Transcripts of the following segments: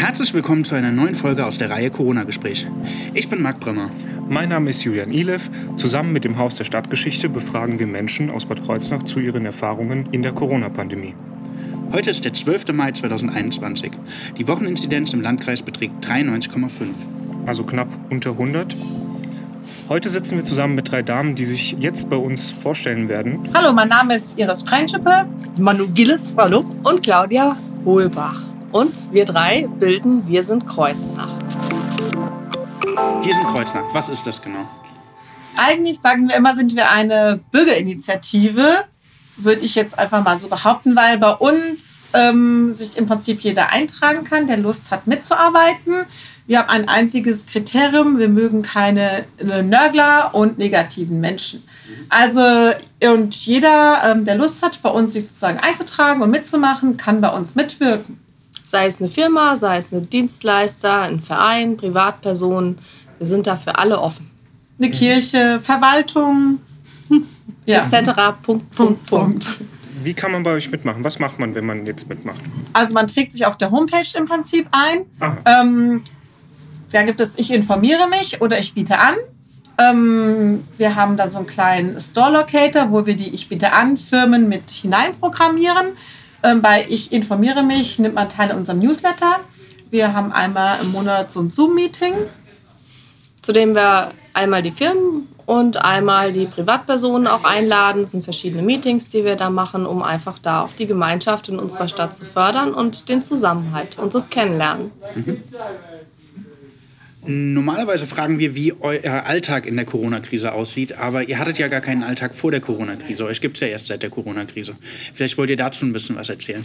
Herzlich willkommen zu einer neuen Folge aus der Reihe Corona-Gespräch. Ich bin Marc Bremmer. Mein Name ist Julian Ilev. Zusammen mit dem Haus der Stadtgeschichte befragen wir Menschen aus Bad Kreuznach zu ihren Erfahrungen in der Corona-Pandemie. Heute ist der 12. Mai 2021. Die Wocheninzidenz im Landkreis beträgt 93,5. Also knapp unter 100. Heute sitzen wir zusammen mit drei Damen, die sich jetzt bei uns vorstellen werden. Hallo, mein Name ist Iris Preinschippe. Manu Gilles, hallo. Und Claudia Hohlbach. Und wir drei bilden Wir sind Kreuznach. Wir sind Kreuznach. Was ist das genau? Eigentlich sagen wir immer, sind wir eine Bürgerinitiative, würde ich jetzt einfach mal so behaupten, weil bei uns ähm, sich im Prinzip jeder eintragen kann, der Lust hat mitzuarbeiten. Wir haben ein einziges Kriterium, wir mögen keine Nörgler und negativen Menschen. Also, und jeder, ähm, der Lust hat, bei uns sich sozusagen einzutragen und mitzumachen, kann bei uns mitwirken. Sei es eine Firma, sei es ein Dienstleister, ein Verein, Privatpersonen, wir sind da für alle offen. Eine Kirche, Verwaltung, ja. etc. Punkt, Punkt, Punkt. Wie kann man bei euch mitmachen? Was macht man, wenn man jetzt mitmacht? Also man trägt sich auf der Homepage im Prinzip ein. Ähm, da gibt es Ich informiere mich oder ich biete an. Ähm, wir haben da so einen kleinen Store Locator, wo wir die Ich biete an Firmen mit hineinprogrammieren. Ähm, bei Ich informiere mich nimmt man teil an unserem Newsletter. Wir haben einmal im Monat so ein Zoom-Meeting. Zu dem wir einmal die Firmen und einmal die Privatpersonen auch einladen. Es sind verschiedene Meetings, die wir da machen, um einfach da auch die Gemeinschaft in unserer Stadt zu fördern und den Zusammenhalt und das Kennenlernen. Mhm. Normalerweise fragen wir, wie euer Alltag in der Corona-Krise aussieht, aber ihr hattet ja gar keinen Alltag vor der Corona-Krise. Euch gibt es ja erst seit der Corona-Krise. Vielleicht wollt ihr dazu ein bisschen was erzählen.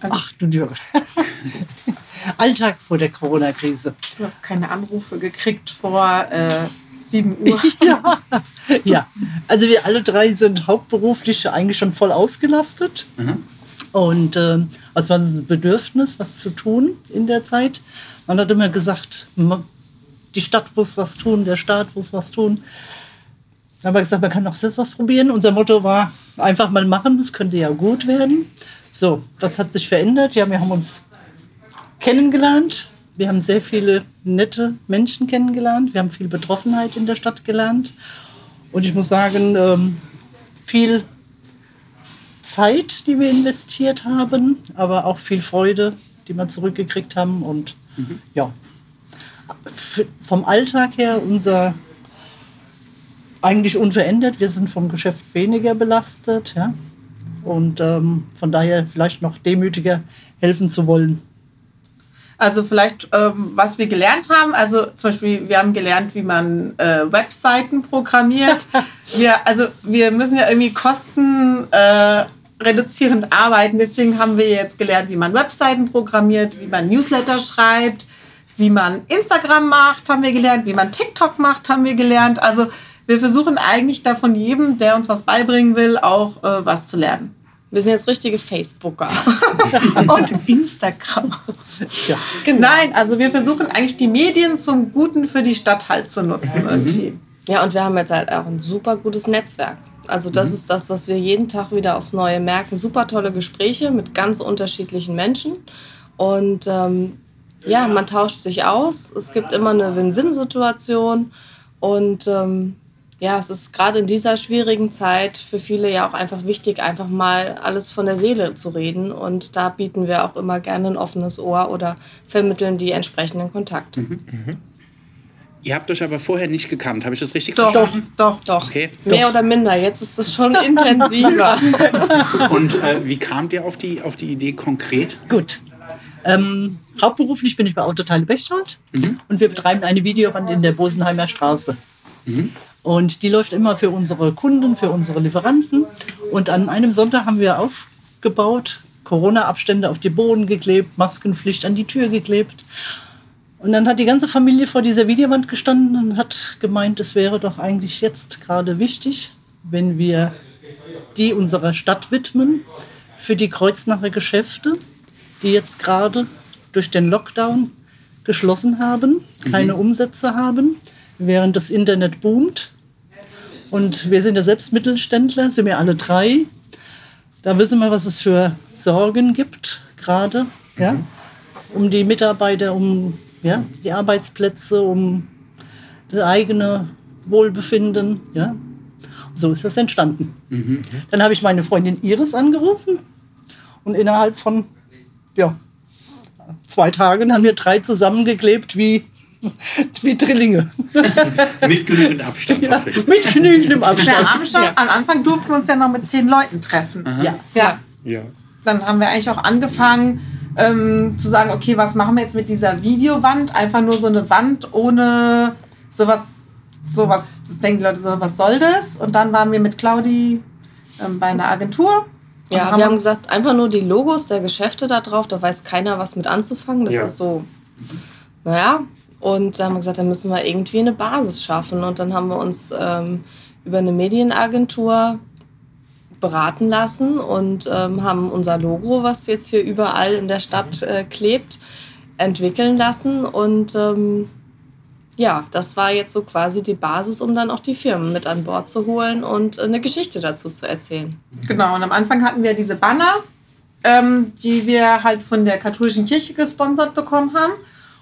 Ach du Jürgen. Alltag vor der Corona-Krise. Du hast keine Anrufe gekriegt vor äh, 7 Uhr. ja. ja, also wir alle drei sind hauptberuflich eigentlich schon voll ausgelastet. Mhm. Und äh, es war ein Bedürfnis, was zu tun in der Zeit. Man hat immer gesagt, die Stadt muss was tun, der Staat muss was tun. Dann haben wir gesagt, man kann auch selbst was probieren. Unser Motto war, einfach mal machen, es könnte ja gut werden. So, was hat sich verändert? Ja, wir haben uns kennengelernt. Wir haben sehr viele nette Menschen kennengelernt. Wir haben viel Betroffenheit in der Stadt gelernt. Und ich muss sagen, ähm, viel Zeit, die wir investiert haben, aber auch viel Freude, die wir zurückgekriegt haben. Und mhm. ja, vom Alltag her unser eigentlich unverändert. Wir sind vom Geschäft weniger belastet. Ja? Und ähm, von daher vielleicht noch demütiger helfen zu wollen. Also vielleicht, ähm, was wir gelernt haben, also zum Beispiel, wir haben gelernt, wie man äh, Webseiten programmiert. wir, also wir müssen ja irgendwie Kosten äh, reduzierend arbeiten. Deswegen haben wir jetzt gelernt, wie man Webseiten programmiert, wie man Newsletter schreibt, wie man Instagram macht, haben wir gelernt, wie man TikTok macht, haben wir gelernt. Also wir versuchen eigentlich da von jedem, der uns was beibringen will, auch äh, was zu lernen. Wir sind jetzt richtige Facebooker. und Instagram. Ja. Genau. Nein, also wir versuchen eigentlich die Medien zum Guten für die Stadt halt zu nutzen. Mhm. Irgendwie. Ja, und wir haben jetzt halt auch ein super gutes Netzwerk. Also das mhm. ist das, was wir jeden Tag wieder aufs Neue merken. Super tolle Gespräche mit ganz unterschiedlichen Menschen. Und ähm, ja, man tauscht sich aus. Es gibt immer eine Win-Win-Situation. Und ähm, ja, es ist gerade in dieser schwierigen Zeit für viele ja auch einfach wichtig, einfach mal alles von der Seele zu reden. Und da bieten wir auch immer gerne ein offenes Ohr oder vermitteln die entsprechenden Kontakte. Mhm. Mhm. Ihr habt euch aber vorher nicht gekannt, habe ich das richtig doch, verstanden? Doch, doch. Okay. Mehr doch. oder minder, jetzt ist es schon intensiver. Und äh, wie kamt ihr auf die, auf die Idee konkret? Gut. Ähm, hauptberuflich bin ich bei Autoteile Bechtold mhm. und wir betreiben eine Videowand in der Bosenheimer Straße. Mhm. Und die läuft immer für unsere Kunden, für unsere Lieferanten. Und an einem Sonntag haben wir aufgebaut, Corona-Abstände auf die Boden geklebt, Maskenpflicht an die Tür geklebt. Und dann hat die ganze Familie vor dieser Videowand gestanden und hat gemeint, es wäre doch eigentlich jetzt gerade wichtig, wenn wir die unserer Stadt widmen für die Kreuznacher Geschäfte, die jetzt gerade durch den Lockdown geschlossen haben, keine mhm. Umsätze haben, während das Internet boomt. Und wir sind ja selbst Mittelständler, sind wir alle drei. Da wissen wir, was es für Sorgen gibt, gerade. Ja? um die Mitarbeiter, um ja, die Arbeitsplätze, um das eigene Wohlbefinden. Ja. So ist das entstanden. Mhm. Dann habe ich meine Freundin Iris angerufen und innerhalb von ja, zwei Tagen haben wir drei zusammengeklebt wie, wie Drillinge. mit genügend Abstand. Ja, mit genügendem Abstand. Ja, am, ja. am, Anfang durften wir uns ja noch mit zehn Leuten treffen. Ja. ja. Ja. Dann haben wir eigentlich auch angefangen ähm, zu sagen, okay, was machen wir jetzt mit dieser Videowand? Einfach nur so eine Wand ohne sowas, sowas, das denken die Leute so, was soll das? Und dann waren wir mit Claudi ähm, bei einer Agentur ja, haben wir haben gesagt, einfach nur die Logos der Geschäfte da drauf, da weiß keiner, was mit anzufangen. Das ja. ist so, naja. Und da haben wir gesagt, dann müssen wir irgendwie eine Basis schaffen. Und dann haben wir uns ähm, über eine Medienagentur beraten lassen und ähm, haben unser Logo, was jetzt hier überall in der Stadt äh, klebt, entwickeln lassen. Und ähm, ja, das war jetzt so quasi die Basis, um dann auch die Firmen mit an Bord zu holen und äh, eine Geschichte dazu zu erzählen. Genau, und am Anfang hatten wir diese Banner, ähm, die wir halt von der katholischen Kirche gesponsert bekommen haben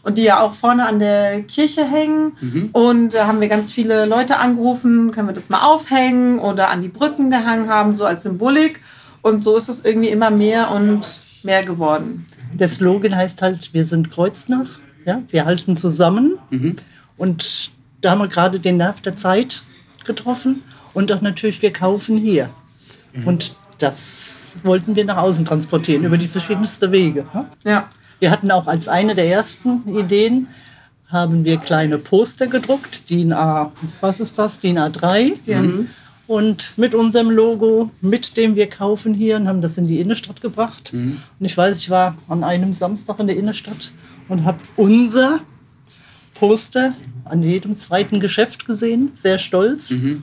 und die ja auch vorne an der Kirche hängen. Mhm. Und da haben wir ganz viele Leute angerufen, können wir das mal aufhängen oder an die Brücken gehangen haben, so als Symbolik. Und so ist es irgendwie immer mehr und mehr geworden. Der Slogan heißt halt, wir sind Kreuznach, ja, wir halten zusammen. Mhm. Und da haben wir gerade den Nerv der Zeit getroffen und auch natürlich, wir kaufen hier. Mhm. Und das wollten wir nach außen transportieren über die verschiedensten Wege. Ne? Ja. Wir hatten auch als eine der ersten Ideen, haben wir kleine Poster gedruckt, DIN A, was ist das, DIN A3. Ja. Mhm. Und mit unserem Logo, mit dem wir kaufen hier und haben das in die Innenstadt gebracht. Mhm. Und ich weiß, ich war an einem Samstag in der Innenstadt und habe unser Poster an jedem zweiten Geschäft gesehen, sehr stolz. Mhm.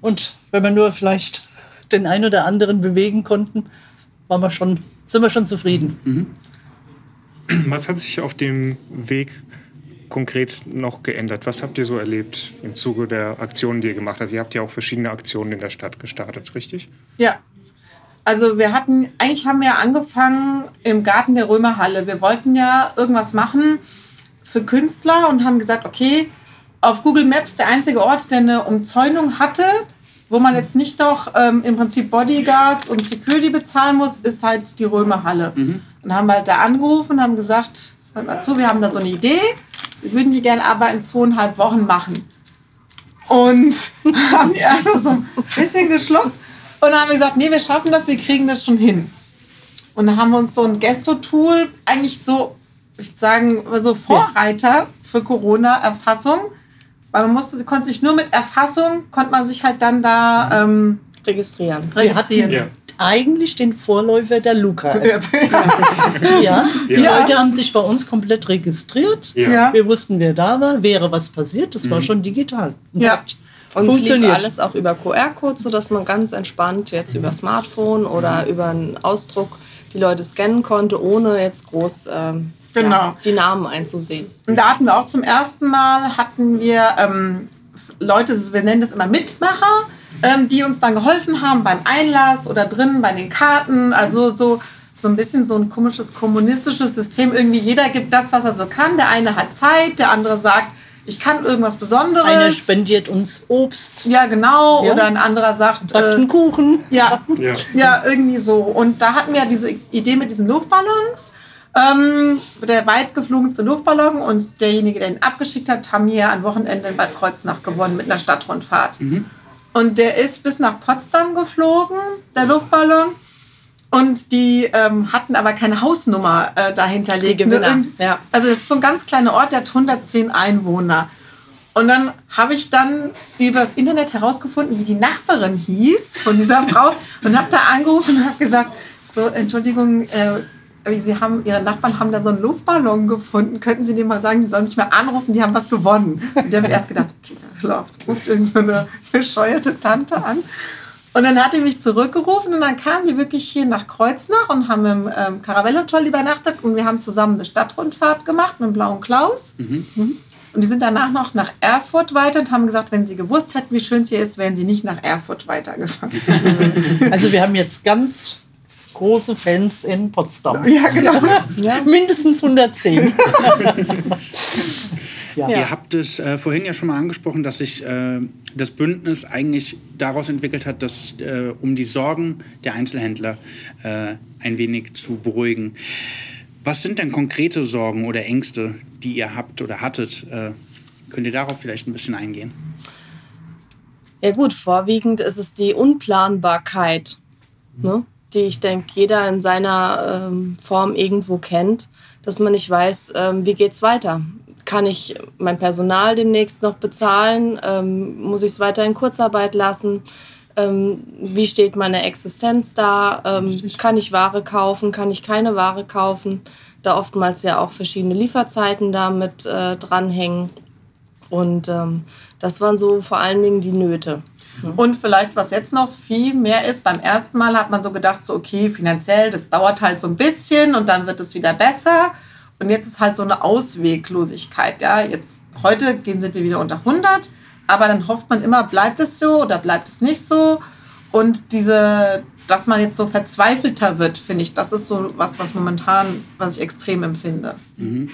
Und wenn wir nur vielleicht den einen oder anderen bewegen konnten, waren wir schon, sind wir schon zufrieden. Mhm. Was hat sich auf dem Weg konkret noch geändert? Was habt ihr so erlebt im Zuge der Aktionen, die ihr gemacht habt? Ihr habt ja auch verschiedene Aktionen in der Stadt gestartet, richtig? Ja. Also wir hatten, eigentlich haben wir angefangen im Garten der Römerhalle. Wir wollten ja irgendwas machen, für Künstler und haben gesagt, okay, auf Google Maps der einzige Ort, der eine Umzäunung hatte, wo man jetzt nicht noch ähm, im Prinzip Bodyguards und Security bezahlen muss, ist halt die Römerhalle. Mhm. Und haben halt da angerufen und haben gesagt, dazu, wir haben da so eine Idee, wir würden die gerne aber in zweieinhalb Wochen machen. Und haben die einfach so ein bisschen geschluckt und haben gesagt, nee, wir schaffen das, wir kriegen das schon hin. Und dann haben wir uns so ein Gesto-Tool eigentlich so ich würde sagen, so Vorreiter für Corona-Erfassung. Weil man musste, konnte sich nur mit Erfassung, konnte man sich halt dann da ähm, registrieren. registrieren. Ja. Eigentlich den Vorläufer der Luca. Ja. ja. Die ja. Leute haben sich bei uns komplett registriert. Ja. Wir wussten, wer da war, wäre was passiert. Das mhm. war schon digital. Und ja. Und es lief alles auch über QR-Code, sodass man ganz entspannt jetzt über Smartphone oder mhm. über einen Ausdruck die Leute scannen konnte, ohne jetzt groß ähm, genau. ja, die Namen einzusehen. Und da hatten wir auch zum ersten Mal, hatten wir ähm, Leute, wir nennen das immer Mitmacher, ähm, die uns dann geholfen haben beim Einlass oder drinnen bei den Karten. Also so, so ein bisschen so ein komisches kommunistisches System. Irgendwie jeder gibt das, was er so kann. Der eine hat Zeit, der andere sagt, ich kann irgendwas Besonderes. Einer spendiert uns Obst. Ja, genau. Ja. Oder ein anderer sagt. Äh, Kuchen. Ja, ja. ja, irgendwie so. Und da hatten wir diese Idee mit diesen Luftballons. Ähm, der weit geflogenste Luftballon und derjenige, der ihn abgeschickt hat, haben hier ein Wochenende in Bad Kreuznach gewonnen mit einer Stadtrundfahrt. Mhm. Und der ist bis nach Potsdam geflogen, der Luftballon. Und die ähm, hatten aber keine Hausnummer äh, dahinter Die Gewinner. Ja. Also es ist so ein ganz kleiner Ort, der hat 110 Einwohner. Und dann habe ich dann übers Internet herausgefunden, wie die Nachbarin hieß von dieser Frau und habe da angerufen und habe gesagt, so Entschuldigung, äh, Sie haben, Ihre Nachbarn haben da so einen Luftballon gefunden. Könnten Sie denen mal sagen, die sollen mich mal anrufen, die haben was gewonnen. Und der hat erst gedacht, okay, da läuft, ruft irgendeine so bescheuerte Tante an. Und dann hat er mich zurückgerufen und dann kamen die wirklich hier nach Kreuznach und haben im ähm, Caravelle-Hotel übernachtet und wir haben zusammen eine Stadtrundfahrt gemacht mit dem Blauen Klaus. Mhm. mhm. Und die sind danach noch nach Erfurt weiter und haben gesagt, wenn sie gewusst hätten, wie schön es hier ist, wären sie nicht nach Erfurt weitergefahren. Also wir haben jetzt ganz große Fans in Potsdam. Ja, genau. ja. Mindestens 110. ja. Ihr habt es äh, vorhin ja schon mal angesprochen, dass sich äh, das Bündnis eigentlich daraus entwickelt hat, dass, äh, um die Sorgen der Einzelhändler äh, ein wenig zu beruhigen. Was sind denn konkrete Sorgen oder Ängste, die ihr habt oder hattet? Äh, könnt ihr darauf vielleicht ein bisschen eingehen? Ja gut, vorwiegend ist es die Unplanbarkeit, ne? Die ich denke, jeder in seiner ähm, Form irgendwo kennt, dass man nicht weiß, ähm, wie geht es weiter. Kann ich mein Personal demnächst noch bezahlen? Ähm, muss ich es weiter in Kurzarbeit lassen? ähm, wie steht meine Existenz da, ähm, kann ich Ware kaufen, kann ich keine Ware kaufen, da oftmals ja auch verschiedene Lieferzeiten damit äh, dranhängen. Und ähm, das waren so vor allen Dingen die Nöte. Und vielleicht, was jetzt noch viel mehr ist, beim ersten Mal hat man so gedacht, so okay, finanziell, das dauert halt so ein bisschen und dann wird es wieder besser. Und jetzt ist halt so eine Ausweglosigkeit. Ja, jetzt heute gehen sind wir wieder unter 100 aber dann hofft man immer, bleibt es so oder bleibt es nicht so. Und diese, dass man jetzt so verzweifelter wird, finde ich, das ist so was, was momentan, was ich extrem empfinde. Mhm.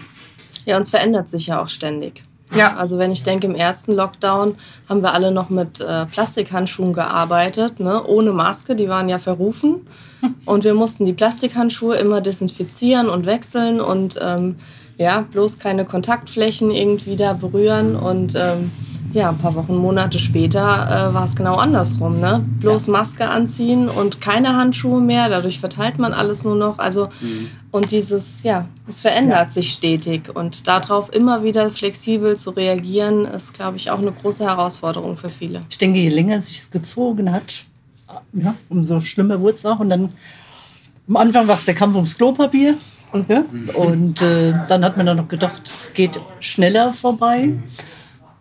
Ja, uns verändert sich ja auch ständig. Ja. Also wenn ich denke, im ersten Lockdown haben wir alle noch mit äh, Plastikhandschuhen gearbeitet, ne? ohne Maske, die waren ja verrufen. Und wir mussten die Plastikhandschuhe immer desinfizieren und wechseln und ähm, ja, bloß keine Kontaktflächen irgendwie da berühren. Und ähm, ja, ein paar Wochen, Monate später äh, war es genau andersrum. Ne? Bloß ja. Maske anziehen und keine Handschuhe mehr. Dadurch verteilt man alles nur noch. Also, mhm. Und dieses, ja, es verändert ja. sich stetig. Und darauf immer wieder flexibel zu reagieren, ist, glaube ich, auch eine große Herausforderung für viele. Ich denke, je länger es sich gezogen hat, ja, umso schlimmer wurde es auch. Und dann am Anfang war es der Kampf ums Klopapier. Ja? Mhm. Und äh, dann hat man dann noch gedacht, es geht schneller vorbei.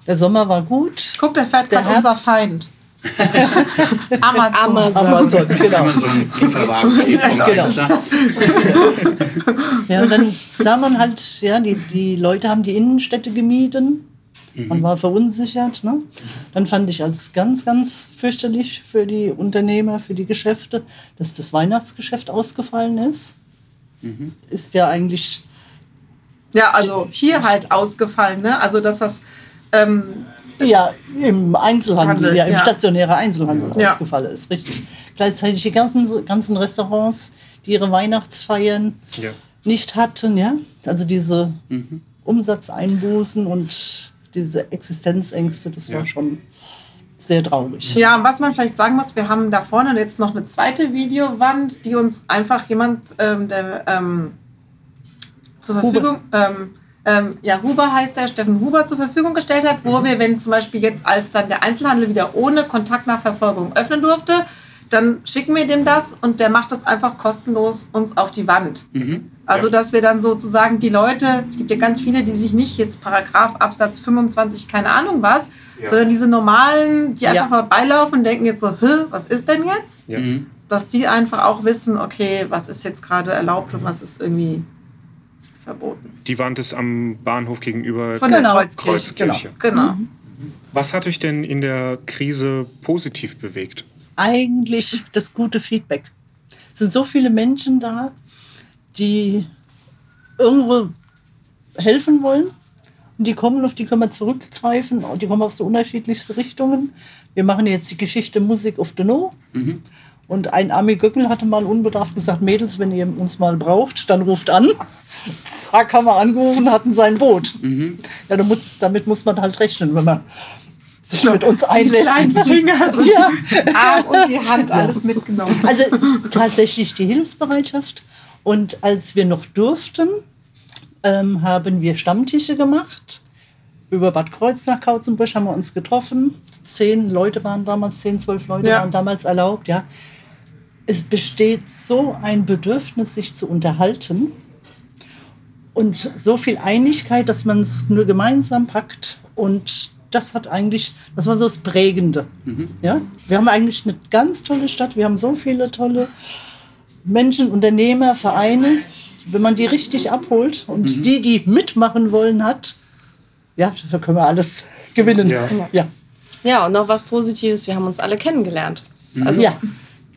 Der Sommer war gut. Guck, da fährt gerade unser Feind. Amazon. Amazon. Amazon, genau. Amazon Lieferwagen steht vom genau. ja, und dann sah man halt, ja, die, die Leute haben die Innenstädte gemieden. Man mhm. war verunsichert. Ne? Dann fand ich als ganz, ganz fürchterlich für die Unternehmer, für die Geschäfte, dass das Weihnachtsgeschäft ausgefallen ist. Mhm. Ist ja eigentlich. Ja, also hier halt ausgefallen. Ne? Also, dass das ähm, ja, im Einzelhandel, Handel, ja, im ja. stationären Einzelhandel ja. ausgefallen ist, richtig. Gleichzeitig die ganzen, ganzen Restaurants, die ihre Weihnachtsfeiern ja. nicht hatten, ja, also diese mhm. Umsatzeinbußen und diese Existenzängste, das war schon sehr traurig. Ja, und was man vielleicht sagen muss, wir haben da vorne jetzt noch eine zweite Videowand, die uns einfach jemand, ähm, der ähm, zur Verfügung, ähm, ähm, ja, Huber heißt der, Steffen Huber zur Verfügung gestellt hat, wo mhm. wir, wenn zum Beispiel jetzt als dann der Einzelhandel wieder ohne Kontaktnachverfolgung öffnen durfte, dann schicken wir dem das und der macht das einfach kostenlos uns auf die Wand. Mhm. Also, ja. dass wir dann sozusagen die Leute, es gibt ja ganz viele, die sich nicht jetzt Paragraph Absatz 25, keine Ahnung was, ja. sondern diese normalen, die einfach ja. vorbeilaufen und denken jetzt so, was ist denn jetzt? Mhm. Dass die einfach auch wissen, okay, was ist jetzt gerade erlaubt und was ist irgendwie verboten. Die Wand ist am Bahnhof gegenüber Von der Kreuzkirche. Kreuzkirche. Genau. genau. Mhm. Was hat euch denn in der Krise positiv bewegt? Eigentlich das gute Feedback. Es sind so viele Menschen da, die irgendwo helfen wollen. Und die kommen, auf die können wir zurückgreifen. Und die kommen aus so unterschiedlichsten Richtungen. Wir machen jetzt die Geschichte Musik of the No. Mhm. Und ein Army Göckel hatte mal unbedarft gesagt, Mädels, wenn ihr uns mal braucht, dann ruft an. Zack, haben wir angerufen, hatten sein Boot. Mhm. Ja, damit, damit, muss man halt rechnen, wenn man sich mit uns einlässt. Die Finger, so ja. Arm und die Hand, alles mitgenommen. Also tatsächlich die Hilfsbereitschaft. Und als wir noch durften, ähm, haben wir Stammtische gemacht. Über Bad Kreuz nach Kautzenbusch haben wir uns getroffen. Zehn Leute waren damals, zehn, zwölf Leute ja. waren damals erlaubt, ja es besteht so ein Bedürfnis, sich zu unterhalten und so viel Einigkeit, dass man es nur gemeinsam packt und das hat eigentlich, das war so das Prägende. Mhm. Ja? Wir haben eigentlich eine ganz tolle Stadt, wir haben so viele tolle Menschen, Unternehmer, Vereine. Wenn man die richtig abholt und mhm. die, die mitmachen wollen, hat, ja, da können wir alles gewinnen. Ja. ja. ja, und noch was Positives, wir haben uns alle kennengelernt. Mhm. Also ja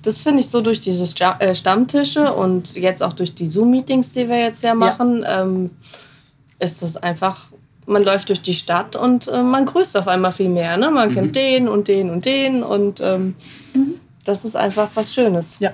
das finde ich so durch diese äh, Stammtische und jetzt auch durch die Zoom-Meetings, die wir jetzt ja machen, ja. Ähm, ist das einfach, man läuft durch die Stadt und äh, man grüßt auf einmal viel mehr. Ne? Man mhm. kennt den und den und den und ähm, mhm. das ist einfach was Schönes. Ja.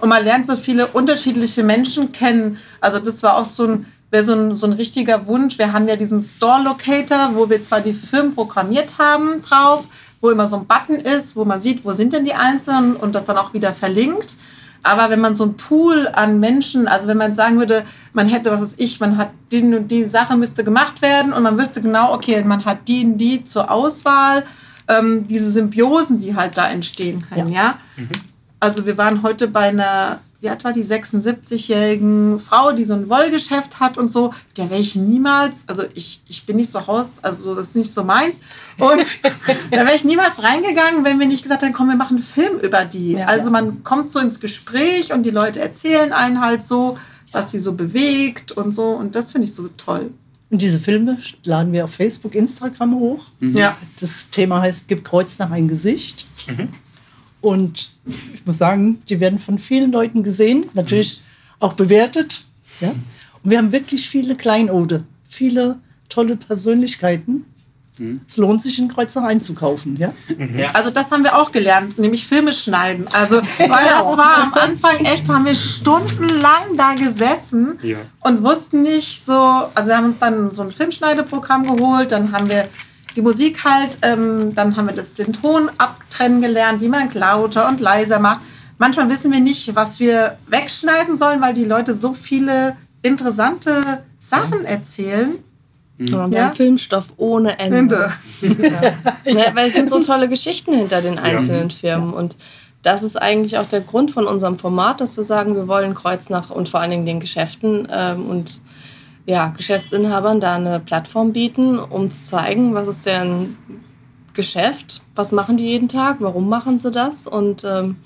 Und man lernt so viele unterschiedliche Menschen kennen. Also das war auch so ein, wäre so ein, so ein richtiger Wunsch. Wir haben ja diesen Store Locator, wo wir zwar die Firmen programmiert haben drauf, wo immer so ein Button ist, wo man sieht, wo sind denn die Einzelnen und das dann auch wieder verlinkt. Aber wenn man so ein Pool an Menschen, also wenn man sagen würde, man hätte, was ist ich, man hat die und die Sache müsste gemacht werden und man wüsste genau, okay, man hat die und die zur Auswahl, ähm, diese Symbiosen, die halt da entstehen können, ja. ja? Mhm. Also wir waren heute bei einer, wie alt war die 76-jährigen Frau, die so ein Wollgeschäft hat und so. Der wäre ich niemals, also ich, ich bin nicht so Haus, also das ist nicht so meins. Und da wäre ich niemals reingegangen, wenn wir nicht gesagt hätten, komm, wir machen einen Film über die. Ja, also man kommt so ins Gespräch und die Leute erzählen einen halt so, was sie so bewegt und so. Und das finde ich so toll. Und diese Filme laden wir auf Facebook, Instagram hoch. Mhm. Ja. Das Thema heißt, Gib Kreuz nach ein Gesicht. Mhm. Und ich muss sagen, die werden von vielen Leuten gesehen, natürlich auch bewertet. Ja? Und wir haben wirklich viele Kleinode, viele tolle Persönlichkeiten. Es lohnt sich, in Kreuzer einzukaufen. Ja? ja? Also das haben wir auch gelernt, nämlich Filme schneiden. Also, weil das war am Anfang echt, haben wir stundenlang da gesessen ja. und wussten nicht so, also wir haben uns dann so ein Filmschneideprogramm geholt, dann haben wir die Musik halt, ähm, dann haben wir das, den Ton abtrennen gelernt, wie man lauter und leiser macht. Manchmal wissen wir nicht, was wir wegschneiden sollen, weil die Leute so viele interessante Sachen erzählen. Mhm. wir ja? haben Filmstoff ohne Ende. Ende. Ja. ja. weil es sind so tolle Geschichten hinter den einzelnen Firmen. Und das ist eigentlich auch der Grund von unserem Format, dass wir sagen, wir wollen Kreuznach und vor allen Dingen den Geschäften ähm, und ja, Geschäftsinhabern da eine Plattform bieten, um zu zeigen, was ist deren Geschäft, was machen die jeden Tag, warum machen sie das und ähm,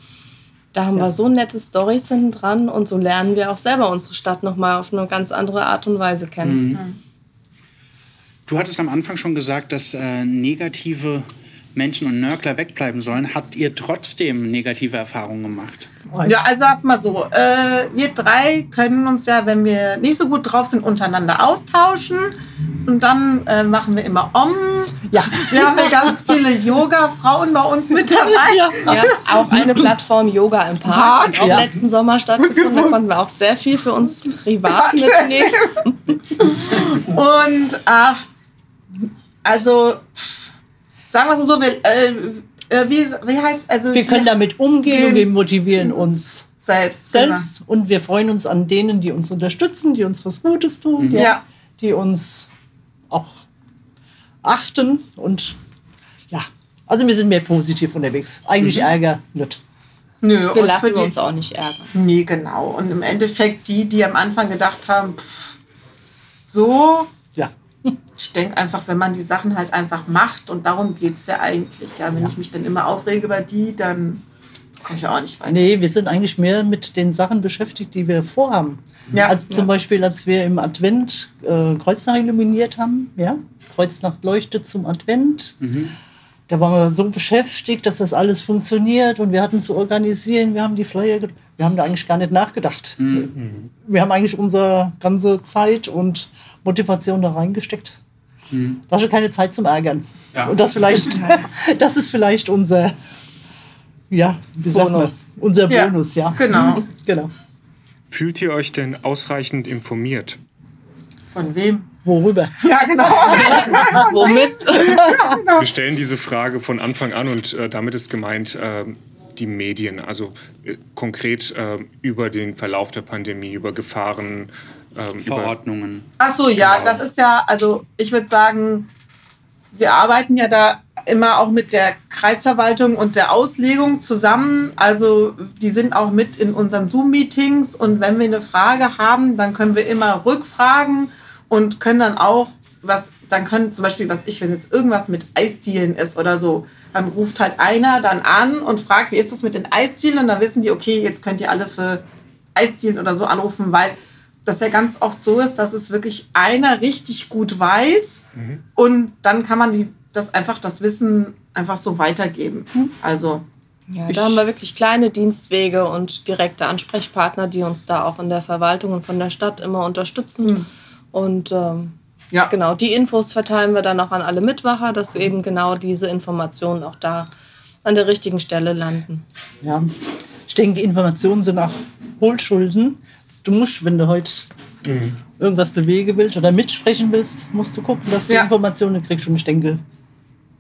da haben ja. wir so nette Stories hinten dran und so lernen wir auch selber unsere Stadt nochmal auf eine ganz andere Art und Weise kennen. Mhm. Du hattest am Anfang schon gesagt, dass äh, negative Menschen und Nörgler wegbleiben sollen. Habt ihr trotzdem negative Erfahrungen gemacht? Ja, also sag mal so, äh, wir drei können uns ja, wenn wir nicht so gut drauf sind, untereinander austauschen. Und dann äh, machen wir immer Om. Ja. Wir haben ja ganz viele Yoga-Frauen bei uns mit dabei. Ja. ja. auch eine Plattform Yoga im Park. Park auch ja. letzten Sommer stattgefunden. Da konnten wir auch sehr viel für uns privat mitnehmen. Und äh, also, sagen wir es so, wir, äh, äh, wie, wie heißt also wir können damit umgehen und wir motivieren uns selbst selbst genau. und wir freuen uns an denen die uns unterstützen die uns was Gutes tun mhm. ja. die uns auch achten und ja also wir sind mehr positiv unterwegs eigentlich mhm. Ärger nicht Nö, wir lassen die, uns auch nicht ärgern. Nee, genau. Und im Endeffekt die, die am Anfang gedacht haben, pff, so ich denke einfach, wenn man die Sachen halt einfach macht und darum geht es ja eigentlich. Ja, wenn ja. ich mich dann immer aufrege über die, dann komme ich auch nicht weiter. Nee, wir sind eigentlich mehr mit den Sachen beschäftigt, die wir vorhaben. Ja. Also zum ja. Beispiel, als wir im Advent äh, Kreuznacht illuminiert haben, ja, Kreuznacht leuchtet zum Advent. Mhm. Da waren wir so beschäftigt, dass das alles funktioniert und wir hatten zu organisieren, wir haben die Flyer, wir haben da eigentlich gar nicht nachgedacht. Mhm. Wir haben eigentlich unsere ganze Zeit und Motivation da reingesteckt. Mhm. Da hast du keine Zeit zum Ärgern. Ja. Und das vielleicht, das ist vielleicht unser, ja, wie Bonus. Unser Bonus, ja. ja. Genau. genau. Fühlt ihr euch denn ausreichend informiert? Von wem? Worüber? Ja, genau. Womit? Wir stellen diese Frage von Anfang an und äh, damit ist gemeint, äh, die Medien, also äh, konkret äh, über den Verlauf der Pandemie, über Gefahren, ähm, Verordnungen. Ach so, ja, genau. das ist ja, also ich würde sagen, wir arbeiten ja da immer auch mit der Kreisverwaltung und der Auslegung zusammen. Also die sind auch mit in unseren Zoom-Meetings und wenn wir eine Frage haben, dann können wir immer rückfragen und können dann auch was, dann können zum Beispiel, was ich, wenn jetzt irgendwas mit Eisdielen ist oder so, dann ruft halt einer dann an und fragt, wie ist das mit den Eisdielen? Und dann wissen die, okay, jetzt könnt ihr alle für Eisdielen oder so anrufen, weil das ja ganz oft so ist, dass es wirklich einer richtig gut weiß mhm. und dann kann man die, das einfach das Wissen einfach so weitergeben. Mhm. Also Ja, da haben wir wirklich kleine Dienstwege und direkte Ansprechpartner, die uns da auch in der Verwaltung und von der Stadt immer unterstützen. Mhm. Und ähm, ja. genau, die Infos verteilen wir dann auch an alle Mitwacher, dass eben genau diese Informationen auch da an der richtigen Stelle landen. Ja, ich denke, Informationen sind auch Hohlschulden. Du musst, wenn du heute mhm. irgendwas bewegen willst oder mitsprechen willst, musst du gucken, dass du ja. Informationen kriegst. Und ich denke,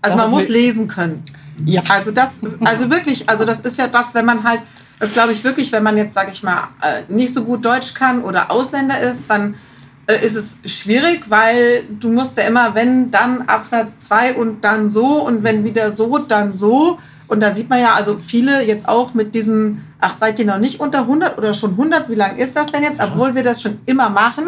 also man muss lesen können. Ja. Also das, also wirklich, also das ist ja das, wenn man halt, das glaube ich wirklich, wenn man jetzt, sage ich mal, äh, nicht so gut Deutsch kann oder Ausländer ist, dann äh, ist es schwierig, weil du musst ja immer, wenn, dann Absatz 2 und dann so und wenn wieder so, dann so. Und da sieht man ja, also viele jetzt auch mit diesen, ach, seid ihr noch nicht unter 100 oder schon 100, wie lange ist das denn jetzt? Obwohl wir das schon immer machen,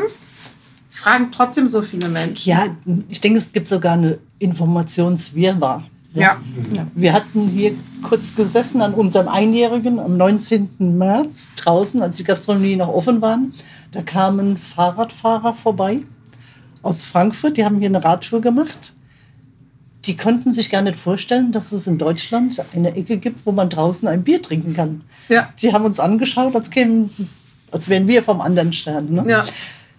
fragen trotzdem so viele Menschen. Ja, ich denke, es gibt sogar eine Informationswirrwarr. Ja. ja. Wir hatten hier kurz gesessen an unserem Einjährigen am 19. März draußen, als die Gastronomie noch offen waren. Da kamen Fahrradfahrer vorbei aus Frankfurt, die haben hier eine Radtour gemacht. Die konnten sich gar nicht vorstellen, dass es in Deutschland eine Ecke gibt, wo man draußen ein Bier trinken kann. Ja. Die haben uns angeschaut, als, kämen, als wären wir vom anderen Stern. Ne? Ja.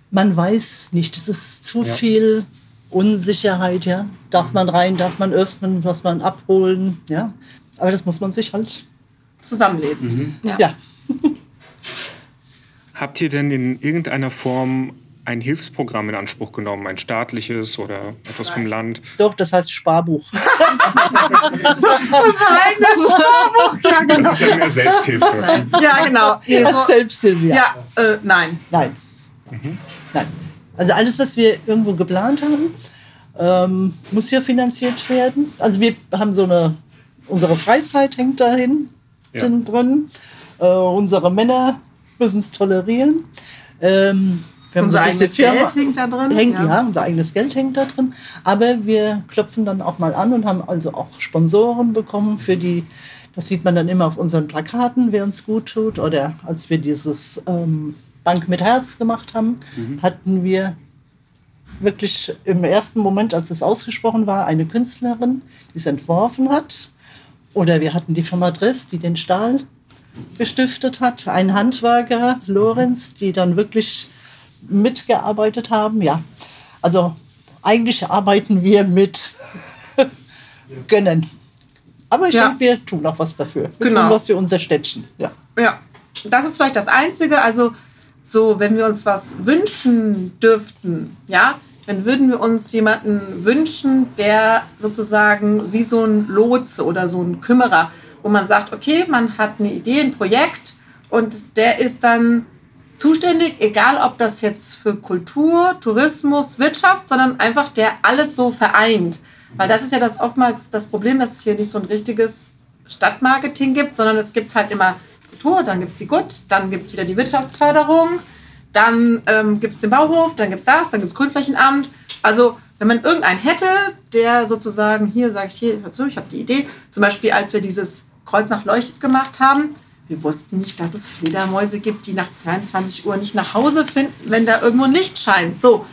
Man weiß nicht, es ist zu ja. viel Unsicherheit, ja. Darf man rein, darf man öffnen, was man abholen, ja. Aber das muss man sich halt zusammenlesen. Mhm. Ja. ja. Habt ihr denn in irgendeiner Form ein Hilfsprogramm in Anspruch genommen, ein staatliches oder etwas Nein. vom Land? Doch, das heißt Sparbuch. Unser eigenes Sparbuch, ja genau. Das ist ja mehr Selbsthilfe. Ja, genau. Nee, so, Selbsthilfe, ja. ja äh, nein. Nein. Mhm. Nein. Also alles, was wir irgendwo geplant haben, ähm, muss ja finanziert werden. Also wir haben so eine, unsere Freizeit hängt dahin ja. drin. Äh, unsere Männer müssen es tolerieren. Ähm, unser eigenes Firma, Geld hängt da drin. Hängt, ja. ja. unser eigenes Geld hängt da drin. Aber wir klopfen dann auch mal an und haben also auch Sponsoren bekommen für die, das sieht man dann immer auf unseren Plakaten, wer uns gut tut. Oder als wir dieses ähm, Bank mit Herz gemacht haben, mhm. hatten wir wirklich im ersten Moment, als es ausgesprochen war, eine Künstlerin, die es entworfen hat. Oder wir hatten die Firma Dress, die den Stahl gestiftet hat. Ein Handwerker, Lorenz, die dann wirklich mitgearbeitet haben. Ja, also eigentlich arbeiten wir mit Gönnen. Aber ich ja. denke, wir tun auch was dafür. Wir genau. tun was für unser Städtchen. Ja. ja, das ist vielleicht das Einzige. Also so, wenn wir uns was wünschen dürften, ja, dann würden wir uns jemanden wünschen, der sozusagen wie so ein Lotse oder so ein Kümmerer, wo man sagt, okay, man hat eine Idee, ein Projekt und der ist dann zuständig, egal ob das jetzt für Kultur, Tourismus, Wirtschaft, sondern einfach der alles so vereint. Weil das ist ja das oftmals das Problem, dass es hier nicht so ein richtiges Stadtmarketing gibt, sondern es gibt halt immer Kultur, dann gibt es die GUT, dann gibt es wieder die Wirtschaftsförderung, dann ähm, gibt es den Bauhof, dann gibt es das, dann gibt es Grünflächenamt. Also wenn man irgendeinen hätte, der sozusagen, hier sage ich hier, hör zu, ich habe die Idee, zum Beispiel als wir dieses Kreuz nach Leuchtet gemacht haben, wir wussten nicht, dass es Fledermäuse gibt, die nach 22 Uhr nicht nach Hause finden, wenn da irgendwo ein Licht scheint. So.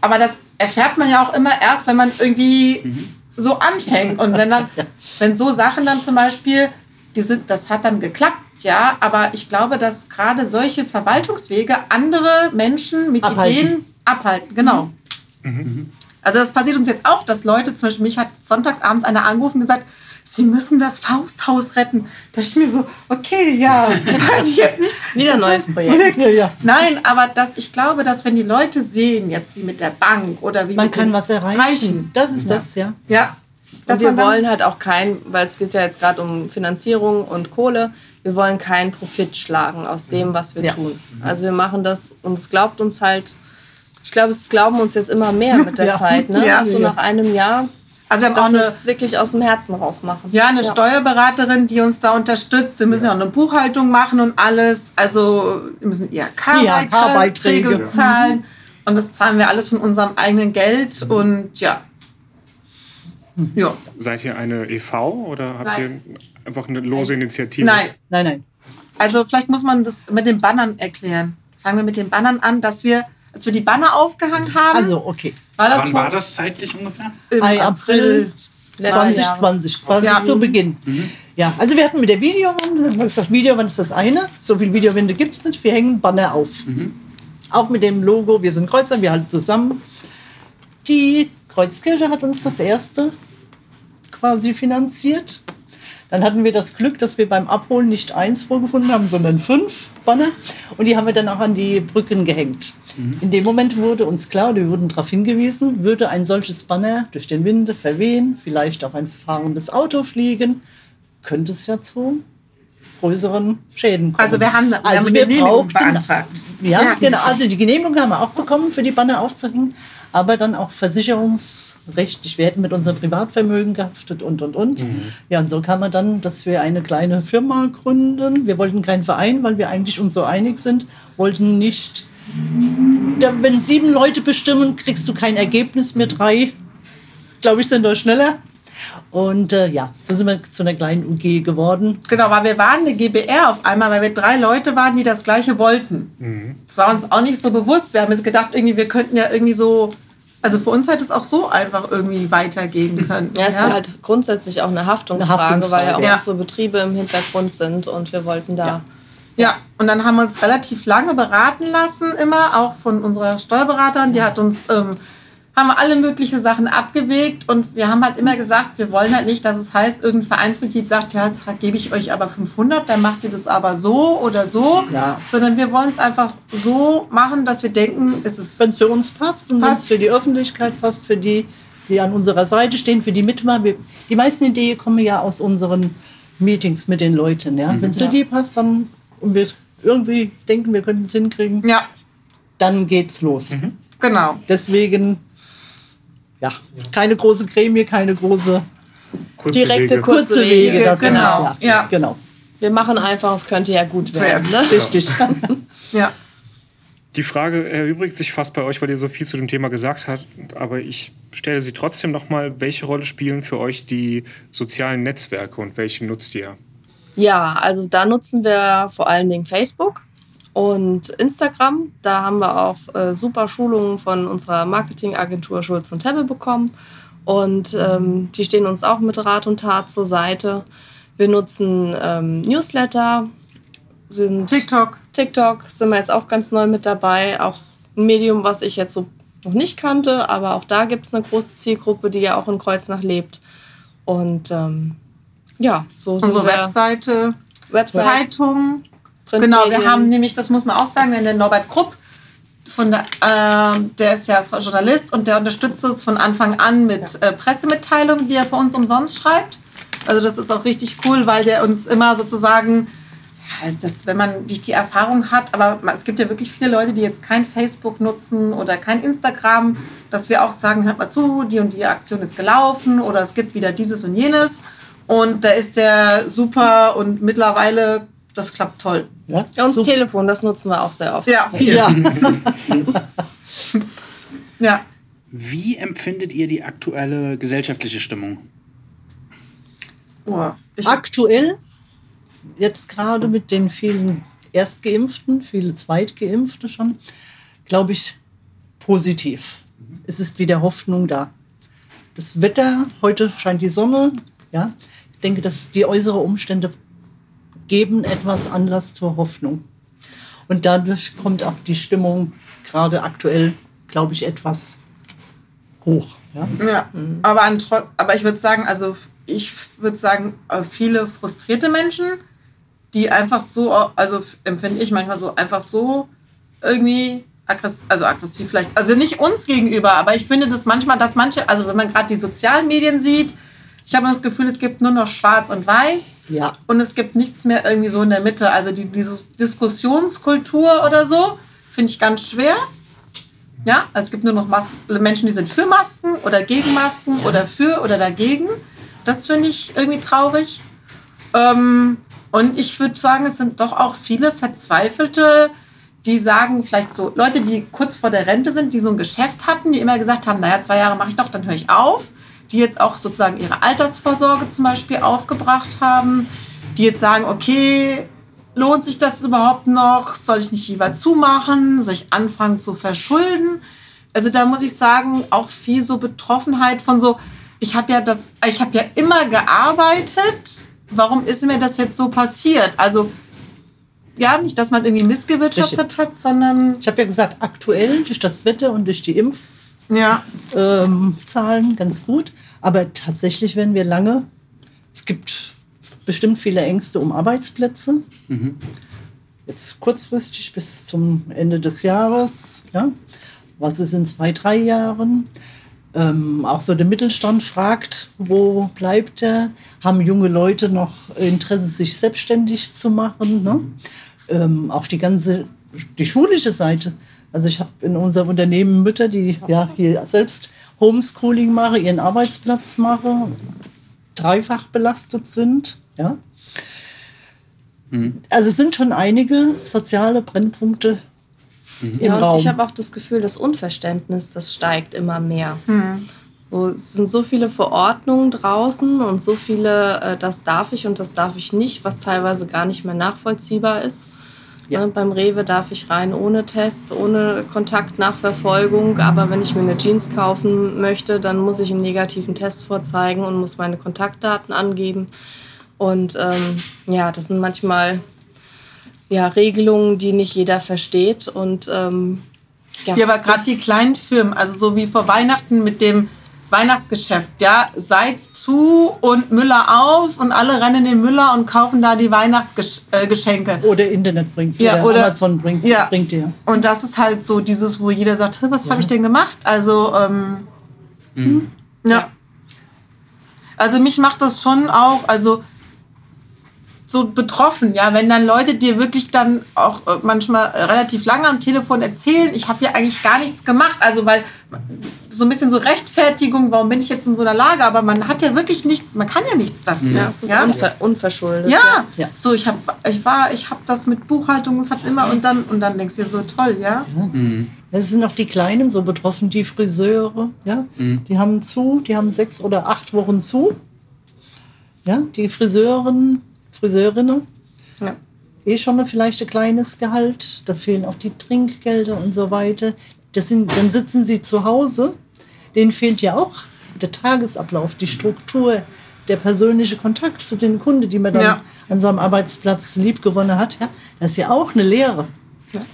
Aber das erfährt man ja auch immer erst, wenn man irgendwie mhm. so anfängt. Und wenn dann, wenn so Sachen dann zum Beispiel, die sind, das hat dann geklappt, ja, aber ich glaube, dass gerade solche Verwaltungswege andere Menschen mit abhalten. Ideen abhalten. Genau. Mhm. Mhm. Also das passiert uns jetzt auch, dass Leute, zum Beispiel mich hat sonntagsabends einer angerufen und gesagt, Sie müssen das Fausthaus retten. Da ich mir so, okay, ja, weiß ich jetzt nicht. Wieder ein neues Projekt. Ja, ja. Nein, aber dass ich glaube, dass wenn die Leute sehen, jetzt wie mit der Bank oder wie man mit kann was erreichen. Das ist ja. das, ja. Ja, dass wir wollen halt auch kein, weil es geht ja jetzt gerade um Finanzierung und Kohle, wir wollen keinen Profit schlagen aus dem, was wir ja. tun. Also wir machen das und es glaubt uns halt, ich glaube, es glauben uns jetzt immer mehr mit der ja. Zeit. Ne? Ja. So nach einem Jahr. Also wir haben auch eine, wirklich aus dem Herzen raus machen. Ja, eine ja. Steuerberaterin, die uns da unterstützt. Wir müssen ja auch eine Buchhaltung machen und alles. Also wir müssen IHK-Beiträge IHK zahlen. Und das zahlen wir alles von unserem eigenen Geld. Und ja, ja. Seid ihr eine e.V. oder habt nein. ihr einfach eine lose Initiative? Nein, nein, nein. Also vielleicht muss man das mit den Bannern erklären. Fangen wir mit den Bannern an, dass wir, als wir die Banner aufgehangen haben. Also, okay. War das Wann war das zeitlich ungefähr? Im April. April 2020, quasi ja. zu Beginn. Mhm. Ja, also wir hatten mit der Videowand, haben gesagt, Videowand ist das eine. So viele Videowände gibt es nicht. Wir hängen Banner auf. Mhm. Auch mit dem Logo, wir sind Kreuzer, wir halten zusammen. Die Kreuzkirche hat uns das erste quasi finanziert. Dann hatten wir das Glück, dass wir beim Abholen nicht eins vorgefunden haben, sondern fünf Banner. Und die haben wir dann auch an die Brücken gehängt. Mhm. In dem Moment wurde uns klar, wir wurden darauf hingewiesen, würde ein solches Banner durch den Wind verwehen, vielleicht auf ein fahrendes Auto fliegen, könnte es ja zu größeren Schäden kommen. Also wir haben, wir also haben wir Genehmigung beantragt. Ja, ja, genau. Also die Genehmigung haben wir auch bekommen, für die Banner aufzuhängen aber dann auch versicherungsrechtlich. Wir hätten mit unserem Privatvermögen gehaftet und, und, und. Mhm. Ja, und so kam man dann, dass wir eine kleine Firma gründen. Wir wollten keinen Verein, weil wir eigentlich uns so einig sind, wollten nicht, wenn sieben Leute bestimmen, kriegst du kein Ergebnis mehr. Drei, glaube ich, sind da schneller. Und äh, ja, so sind wir zu einer kleinen UG geworden. Genau, weil wir waren eine GBR auf einmal, weil wir drei Leute waren, die das Gleiche wollten. Mhm. Das war uns auch nicht so bewusst. Wir haben jetzt gedacht, irgendwie, wir könnten ja irgendwie so also für uns hätte es auch so einfach irgendwie weitergehen können. Ja, es ja? war halt grundsätzlich auch eine Haftungsfrage, eine Haftungsfrage weil ja auch ja. unsere Betriebe im Hintergrund sind und wir wollten da. Ja. ja. und dann haben wir uns relativ lange beraten lassen, immer auch von unserer Steuerberaterin. Die hat uns ähm, haben wir alle möglichen Sachen abgewegt und wir haben halt immer gesagt, wir wollen halt nicht, dass es heißt, irgendein Vereinsmitglied sagt, ja, jetzt gebe ich euch aber 500, dann macht ihr das aber so oder so, ja. sondern wir wollen es einfach so machen, dass wir denken, es ist... Wenn es für uns passt und wenn es für die Öffentlichkeit passt, für die, die an unserer Seite stehen, für die Mitmacher. Die meisten Ideen kommen ja aus unseren Meetings mit den Leuten. Ja? Mhm. Wenn es für ja. die passt, dann und wir irgendwie denken, wir könnten es hinkriegen, ja. dann geht's los. Mhm. Genau. Deswegen ja, keine große Gremie, keine große kurze direkte Wege. kurze Wege. Wege das genau. Ist, ja. ja. genau. Wir machen einfach, es könnte ja gut werden. Ne? Richtig. ja. Die Frage erübrigt sich fast bei euch, weil ihr so viel zu dem Thema gesagt habt, aber ich stelle sie trotzdem noch mal, welche Rolle spielen für euch die sozialen Netzwerke und welche nutzt ihr? Ja, also da nutzen wir vor allen Dingen Facebook und Instagram. Da haben wir auch äh, super Schulungen von unserer Marketingagentur Schulz und Tebbe bekommen. Und ähm, die stehen uns auch mit Rat und Tat zur Seite. Wir nutzen ähm, Newsletter, sind TikTok. TikTok sind wir jetzt auch ganz neu mit dabei. Auch ein Medium, was ich jetzt so noch nicht kannte, aber auch da gibt es eine große Zielgruppe, die ja auch in Kreuznach lebt. Und ähm, ja, so sind Unsere wir. Webseite, Website. Zeitung, Genau, wir haben nämlich, das muss man auch sagen, wenn der Norbert Krupp, von der, äh, der ist ja Journalist und der unterstützt uns von Anfang an mit äh, Pressemitteilungen, die er für uns umsonst schreibt. Also das ist auch richtig cool, weil der uns immer sozusagen, ja, das, wenn man nicht die Erfahrung hat, aber es gibt ja wirklich viele Leute, die jetzt kein Facebook nutzen oder kein Instagram, dass wir auch sagen, hört mal zu, die und die Aktion ist gelaufen oder es gibt wieder dieses und jenes. Und da ist der super und mittlerweile das klappt toll. Ja, und das Telefon, das nutzen wir auch sehr oft. Ja, viel. Ja. ja. Wie empfindet ihr die aktuelle gesellschaftliche Stimmung? Oh, Aktuell, jetzt gerade mit den vielen Erstgeimpften, viele Zweitgeimpfte schon, glaube ich, positiv. Es ist wieder Hoffnung da. Das Wetter, heute scheint die Sonne. Ja, ich denke, dass die äußeren Umstände geben etwas Anlass zur Hoffnung. Und dadurch kommt auch die Stimmung gerade aktuell, glaube ich, etwas hoch. Ja, ja aber, an, aber ich würde sagen, also ich würde sagen, äh, viele frustrierte Menschen, die einfach so, also empfinde ich manchmal so, einfach so irgendwie aggressiv, also aggressiv vielleicht, also nicht uns gegenüber, aber ich finde das manchmal, dass manche, also wenn man gerade die sozialen Medien sieht, ich habe das Gefühl, es gibt nur noch Schwarz und Weiß. Ja. Und es gibt nichts mehr irgendwie so in der Mitte. Also die, diese Diskussionskultur oder so finde ich ganz schwer. Ja, also es gibt nur noch Mas Menschen, die sind für Masken oder gegen Masken ja. oder für oder dagegen. Das finde ich irgendwie traurig. Ähm, und ich würde sagen, es sind doch auch viele Verzweifelte, die sagen, vielleicht so Leute, die kurz vor der Rente sind, die so ein Geschäft hatten, die immer gesagt haben, naja, zwei Jahre mache ich noch, dann höre ich auf die jetzt auch sozusagen ihre Altersvorsorge zum Beispiel aufgebracht haben, die jetzt sagen, okay, lohnt sich das überhaupt noch? Soll ich nicht lieber zumachen? Soll ich anfangen zu verschulden? Also da muss ich sagen, auch viel so Betroffenheit von so, ich habe ja das, ich habe ja immer gearbeitet. Warum ist mir das jetzt so passiert? Also ja, nicht, dass man irgendwie missgewirtschaftet Richtig. hat, sondern Ich habe ja gesagt, aktuell durch das Wetter und durch die ja, ähm, Zahlen ganz gut. Aber tatsächlich werden wir lange, es gibt bestimmt viele Ängste um Arbeitsplätze. Jetzt kurzfristig bis zum Ende des Jahres. Ja? Was ist in zwei, drei Jahren? Ähm, auch so der Mittelstand fragt, wo bleibt er? Haben junge Leute noch Interesse, sich selbstständig zu machen? Ne? Ähm, auch die ganze, die schulische Seite. Also ich habe in unserem Unternehmen Mütter, die ja hier selbst Homeschooling machen, ihren Arbeitsplatz machen, dreifach belastet sind. Ja? Also es sind schon einige soziale Brennpunkte im Ja, Raum. ich habe auch das Gefühl, das Unverständnis, das steigt immer mehr. So, es sind so viele Verordnungen draußen und so viele, äh, das darf ich und das darf ich nicht, was teilweise gar nicht mehr nachvollziehbar ist. Ja. Ne, beim Rewe darf ich rein ohne Test, ohne Kontaktnachverfolgung, aber wenn ich mir eine Jeans kaufen möchte, dann muss ich einen negativen Test vorzeigen und muss meine Kontaktdaten angeben. Und ähm, ja, das sind manchmal ja, Regelungen, die nicht jeder versteht. Und ähm, ja, Ja, aber gerade die kleinen Firmen, also so wie vor Weihnachten mit dem Weihnachtsgeschäft, ja, Seitz zu und Müller auf und alle rennen in den Müller und kaufen da die Weihnachtsgeschenke. oder Internet bringt, Ja, oder, Amazon bringt, Ja. bringt dir. Und das ist halt so dieses, wo jeder sagt, "Hä, was habe ich denn gemacht? Also, ähm, hm, ja. Also mich macht das schon auch, also so betroffen, ja, wenn dann Leute dir wirklich dann auch äh, manchmal relativ lange am Telefon erzählen, ich habe ja eigentlich gar nichts gemacht, also weil so ein bisschen so Rechtfertigung, warum bin ich jetzt in so einer Lage, aber man hat ja wirklich nichts, man kann ja nichts dafür. ja, es ist ja? unver unverschuldet. Ja, Ja. so ich habe, ich war, ich habe das mit Buchhaltung, es hat immer und dann und dann denkst du dir so toll, ja. Es sind noch die Kleinen so betroffen, die Friseure, ja, die haben zu, die haben sechs oder acht Wochen zu. Ja, die Friseuren, Friseurinnen, Ja. eh schon mal vielleicht ein kleines Gehalt, da fehlen auch die Trinkgelder und so weiter. Das sind, dann sitzen sie zu Hause, denen fehlt ja auch der Tagesablauf, die Struktur, der persönliche Kontakt zu den Kunden, die man dann Ja. an seinem Arbeitsplatz liebgewonnen hat. Ja, das ist ja auch eine Lehre.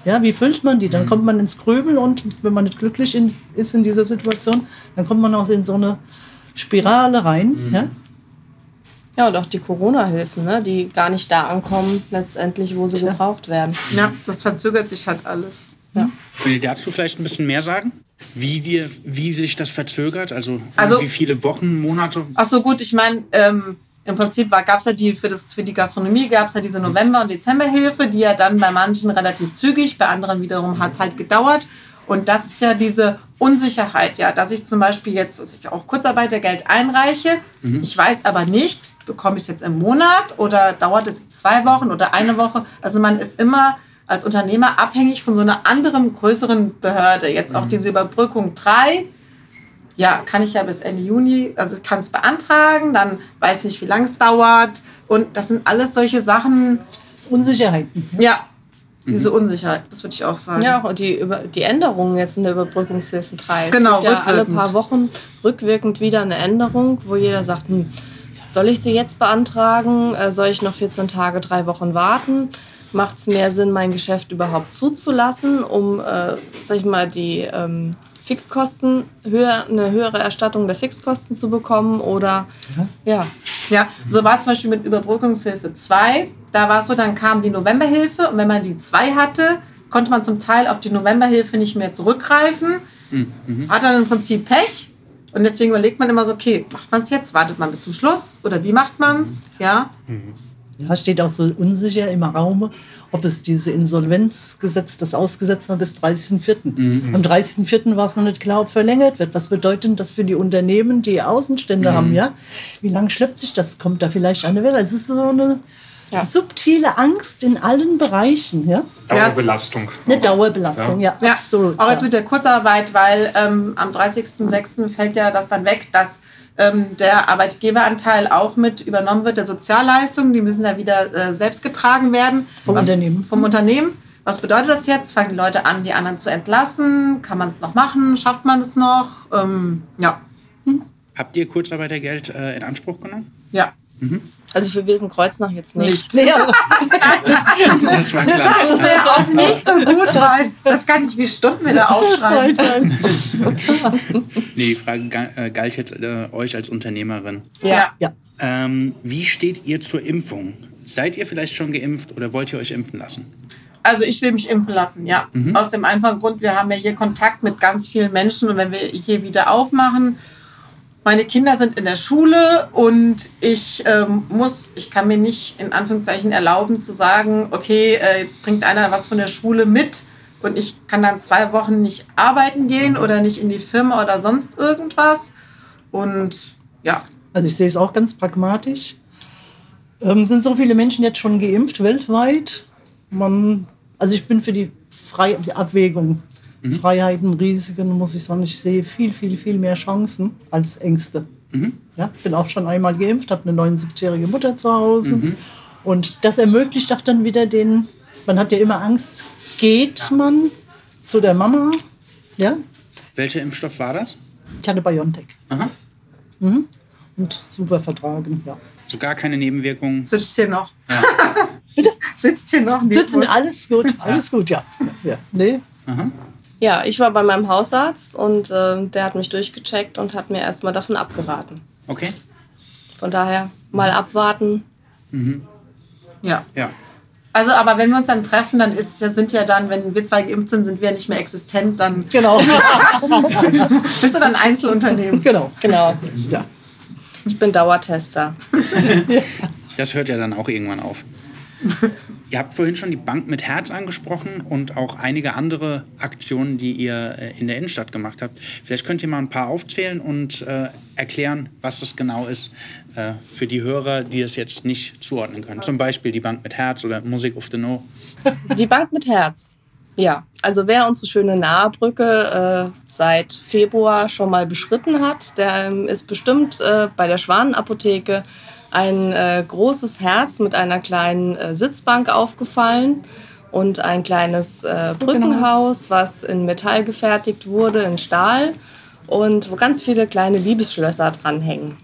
Ja, wie füllt man die? Dann kommt man ins Grübeln und wenn man nicht glücklich in, ist in dieser Situation, dann kommt man auch in so eine Spirale rein. Ja? Ja, und auch die Corona-Hilfen, ne, die gar nicht da ankommen, letztendlich, wo sie Tja. gebraucht werden. Ja, das verzögert sich halt alles. Ja. Könnt ihr dazu vielleicht ein bisschen mehr sagen? Wie, dir, wie sich das verzögert? Also, Also- wie viele Wochen, Monate? Ach so, gut, ich meine, ähm, im Prinzip gab es ja die, für, das, für die Gastronomie gab es ja diese November- und Dezemberhilfe, die ja dann bei manchen relativ zügig, bei anderen wiederum hat es halt gedauert. Und das ist ja diese Unsicherheit, ja, dass ich zum Beispiel jetzt, dass ich auch Kurzarbeitergeld einreiche. Ich weiß aber nicht, bekomme ich es jetzt im Monat oder dauert es zwei Wochen oder eine Woche. Also man ist immer als Unternehmer abhängig von so einer anderen, größeren Behörde. Jetzt auch diese Überbrückung 3 ja, kann ich ja bis Ende Juni, also ich kann es beantragen, dann weiß ich nicht, wie lange es dauert. Und das sind alles solche Sachen, Unsicherheiten. ja, diese Unsicherheit, das würde ich auch sagen. Ja, und die, Über die Änderungen jetzt in der Überbrückungshilfe 3. Genau, es gibt ja alle paar Wochen rückwirkend wieder eine Änderung, wo jeder sagt, hm, soll ich sie jetzt beantragen? Äh, soll ich noch 14 Tage, drei Wochen warten? Macht es mehr Sinn, mein Geschäft überhaupt zuzulassen, um, äh, sag ich mal, die ähm, Fixkosten, höher, eine höhere Erstattung der Fixkosten zu bekommen? Oder ja, Ja, so war es zum Beispiel mit Überbrückungshilfe 2. Da war es so, dann kam die Novemberhilfe und wenn man die 2 hatte, konnte man zum Teil auf die Novemberhilfe nicht mehr zurückgreifen. Hat dann im Prinzip Pech. Und deswegen überlegt man immer so, okay, macht man es jetzt? Wartet man bis zum Schluss? Oder wie macht man es? Ja. Ja, steht auch so unsicher im Raum, ob es diese Insolvenzgesetz, das ausgesetzt war bis 30.04. Am 30.04. war es noch nicht klar, ob verlängert wird. Was bedeutet das für die Unternehmen, die Außenstände haben, ja? Wie lange schleppt sich das? Kommt da vielleicht eine Welle? Es ist so eine Ja. subtile Angst in allen Bereichen, ja? Dauerbelastung. Eine Dauerbelastung, ja, Ja, absolut. Auch jetzt mit der Kurzarbeit, weil ähm, am 30.06. fällt ja das dann weg, dass ähm, der Arbeitgeberanteil auch mit übernommen wird, der Sozialleistungen. Die müssen ja wieder äh, selbst getragen werden. Vom Was- Unternehmen. Vom Unternehmen. Was bedeutet das jetzt? Fangen die Leute an, die anderen zu entlassen? Kann man es noch machen? Schafft man es noch? Ähm, ja. Habt ihr Kurzarbeitergeld äh, in Anspruch genommen? Ja. Also für Wesenkreuznach jetzt nicht. Nicht. Nee, Das. Das wäre auch nicht so gut, weil das kann nicht, wie Stunden wir da aufschreiben. Nee, die Frage äh, galt jetzt äh, euch als Unternehmerin. Ja. Ja. Ähm, wie steht ihr zur Impfung? Seid ihr vielleicht schon geimpft oder wollt ihr euch impfen lassen? Also ich will mich impfen lassen, ja. Aus dem einfachen Grund, wir haben ja hier Kontakt mit ganz vielen Menschen und wenn wir hier wieder aufmachen, meine Kinder sind in der Schule und ich ähm, muss, ich kann mir nicht in Anführungszeichen erlauben zu sagen, okay, äh, jetzt bringt einer was von der Schule mit und ich kann dann zwei Wochen nicht arbeiten gehen oder nicht in die Firma oder sonst irgendwas. Und ja, Also ich sehe es auch ganz pragmatisch. Ähm, sind so viele Menschen jetzt schon geimpft weltweit? Man, also ich bin für die, Frei die Abwägung. Freiheiten, Risiken, muss ich sagen, ich sehe viel, viel, viel mehr Chancen als Ängste. Ja, bin auch schon einmal geimpft, habe eine 79-jährige Mutter zu Hause. Und das ermöglicht auch dann wieder den, man hat ja immer Angst, geht man zu der Mama? Ja, Welcher Impfstoff war das? ich hatte BioNTech. Aha. Und super vertragen, ja. So gar keine Nebenwirkungen. sitzt hier noch. Sitzt hier noch. Sitzen, alles gut, alles gut, ja. ja. Nee, Ja, ich war bei meinem Hausarzt und äh, der hat mich durchgecheckt und hat mir erstmal davon abgeraten. Okay. Von daher mal abwarten. Ja. Ja. Also, aber wenn wir uns dann treffen, dann ist, sind ja dann, wenn wir zwei geimpft sind, sind wir nicht mehr existent, dann genau. bist du dann ein Einzelunternehmen. genau. Genau. Ja. Ich bin Dauertester. Das hört ja dann auch irgendwann auf. ihr habt vorhin schon die Bank mit Herz angesprochen und auch einige andere Aktionen, die ihr äh, in der Innenstadt gemacht habt. Vielleicht könnt ihr mal ein paar aufzählen und äh, erklären, was das genau ist äh, für die Hörer, die es jetzt nicht zuordnen können. Zum Beispiel die Bank mit Herz oder Music of the No. Die Bank mit Herz. Ja, also wer unsere schöne Nahebrücke äh, seit Februar schon mal beschritten hat, der ähm, ist bestimmt äh, bei der Schwanenapotheke ein äh, großes Herz mit einer kleinen äh, Sitzbank aufgefallen und ein kleines äh, Brückenhaus, was in Metall gefertigt wurde, in Stahl und wo ganz viele kleine Liebesschlösser dranhängen.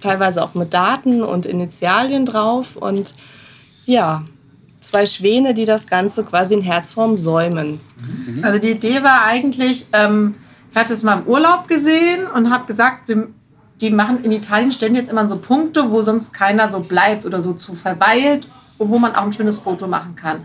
Teilweise auch mit Daten und Initialien drauf und ja, zwei Schwäne, die das Ganze quasi in Herzform säumen. Also die Idee war eigentlich, ähm, ich hatte es mal im Urlaub gesehen und habe gesagt, die machen in Italien stellen jetzt immer so Punkte, wo sonst keiner so bleibt oder so zu verweilt und wo man auch ein schönes Foto machen kann.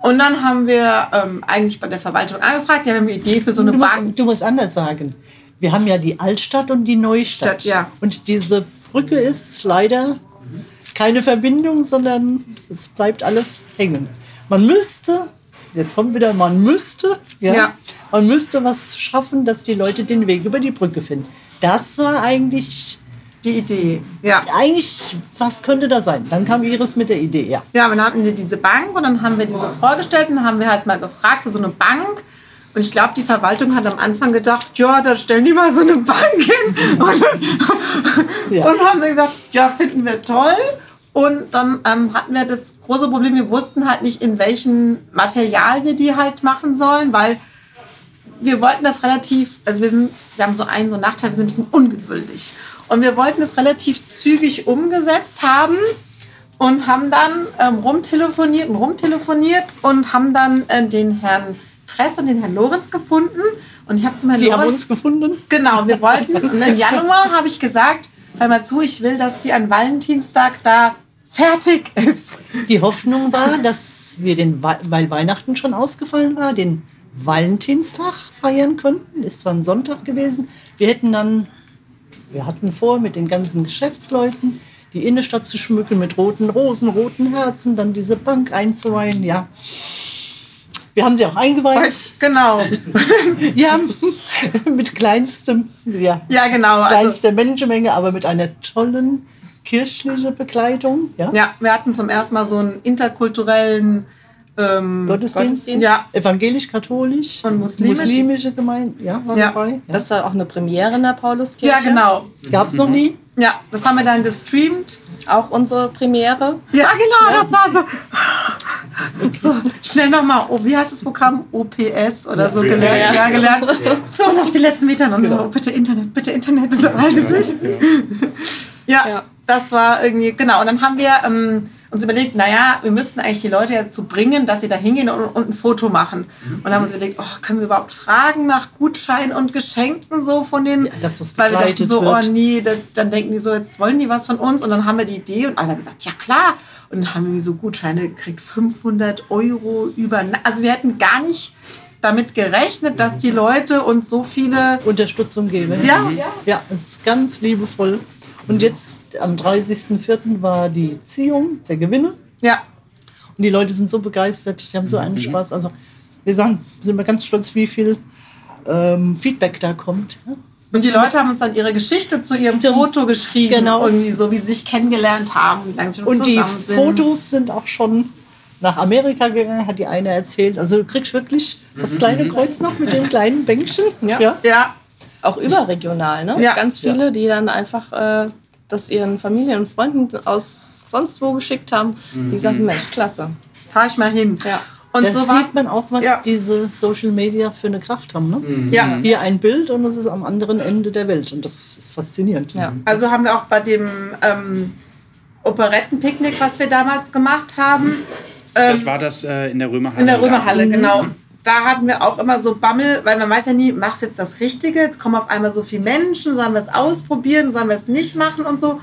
Und dann haben wir ähm, eigentlich bei der Verwaltung angefragt, die haben eine Idee für so eine Du Bank. musst, du musst anders sagen. Wir haben ja die Altstadt und die Neustadt. Stadt, ja. Und diese Brücke ist leider keine Verbindung, sondern es bleibt alles hängen. Man müsste, jetzt kommt wieder, man müsste, ja, Ja. Man müsste was schaffen, dass die Leute den Weg über die Brücke finden. Das war eigentlich, Die Idee, ja. eigentlich, was könnte da sein? Dann kam Iris mit der Idee, ja. Ja, dann hatten wir diese Bank und dann haben wir diese vorgestellt und haben wir halt mal gefragt so eine Bank. Und ich glaube, die Verwaltung hat am Anfang gedacht, ja, da stellen die mal so eine Bank hin. Und, Ja. und haben dann gesagt, ja, finden wir toll. Und dann ähm, hatten wir das große Problem, wir wussten halt nicht, in welchem Material wir die halt machen sollen, weil wir wollten das relativ, also wir sind, wir haben so einen so einen Nachteil, wir sind ein bisschen ungeduldig. Und wir wollten es relativ zügig umgesetzt haben und haben dann ähm, rumtelefoniert und rumtelefoniert und haben dann äh, den Herrn Tress und den Herrn Lorenz gefunden. Und ich habe zum Herrn haben Lorenz uns gefunden. Genau, wir wollten. Und im Januar habe ich gesagt, hör mal zu, ich will, dass die an Valentinstag da fertig ist. Die Hoffnung war, dass wir den, Wei- weil Weihnachten schon ausgefallen war, den Valentinstag feiern könnten. Ist zwar ein Sonntag gewesen. Wir hätten dann, wir hatten vor, mit den ganzen Geschäftsleuten die Innenstadt zu schmücken mit roten Rosen, roten Herzen, dann diese Bank einzuweihen. Ja, wir haben sie auch eingeweiht. Genau. Ja, mit kleinstem, ja, Ja, genau. Also, kleinster Menschenmenge, aber mit einer tollen kirchlichen Begleitung. Ja, ja, wir hatten zum ersten Mal so einen interkulturellen ähm, Gottesdienst. Gottesdienst. Ja, Evangelisch-katholisch Und muslimisch. muslimische Gemeinde, ja, war Ja. dabei. Ja. Das war auch eine Premiere in der Pauluskirche. ja, genau. Gab es noch nie? Ja, das haben wir dann gestreamt. Auch unsere Premiere. Ja, genau, das war so. so, schnell nochmal, oh, wie heißt das Programm? OPS oder so gelernt. Ja, Ja. gelernt. So, auf die letzten Metern und so, bitte Internet, bitte Internet. So, weiß ich nicht. Ja, Ja. das war irgendwie, genau. Und dann haben wir ähm, uns überlegt, naja, wir müssten eigentlich die Leute dazu bringen, dass sie da hingehen und, und ein Foto machen. Und dann haben uns überlegt, oh, können wir überhaupt fragen nach Gutscheinen und Geschenken so von den, Ja, dass das weil wir dachten so, wird. oh nee, da, dann denken die so, jetzt wollen die was von uns. Und dann haben wir die Idee und alle haben gesagt, ja klar. Und dann haben wir so Gutscheine gekriegt, 500 Euro über, also wir hätten gar nicht damit gerechnet, dass die Leute uns so viele, Unterstützung gebe. ja, ja, Ja, es ist ganz liebevoll. Und jetzt am 30.04. war die Ziehung der Gewinne. ja, Und die Leute sind so begeistert, die haben so einen Spaß. Also wir sagen, sind wir ganz stolz, wie viel ähm, Feedback da kommt. Ja? Und die Leute haben uns dann ihre Geschichte zu ihrem Zum- Foto geschrieben. Genau. Irgendwie so, wie sie sich kennengelernt haben, wie lange sie schon Und die zusammen sind. Fotos sind auch schon nach Amerika gegangen, hat die eine erzählt. Also du kriegst wirklich das kleine Kreuz noch mit dem kleinen Bänkchen. Ja. Ja, Auch überregional, ne? Ja. Ganz viele, die dann einfach äh, das ihren Familien und Freunden aus sonst wo geschickt haben, die gesagt haben, Mensch, klasse. fahr ich mal hin. Ja. Und da so sieht man auch, was Ja. diese Social Media für eine Kraft haben. Ne? ja. Hier ein Bild und es ist am anderen Ende der Welt. Und das ist faszinierend. Ja. Also haben wir auch bei dem ähm, Operettenpicknick, was wir damals gemacht haben, Das war das äh, in der Römerhalle. in der? Römerhalle, genau. Da hatten wir auch immer so Bammel, weil man weiß ja nie, machst du jetzt das Richtige? Jetzt kommen auf einmal so viele Menschen, sollen wir es ausprobieren, sollen wir es nicht machen und so.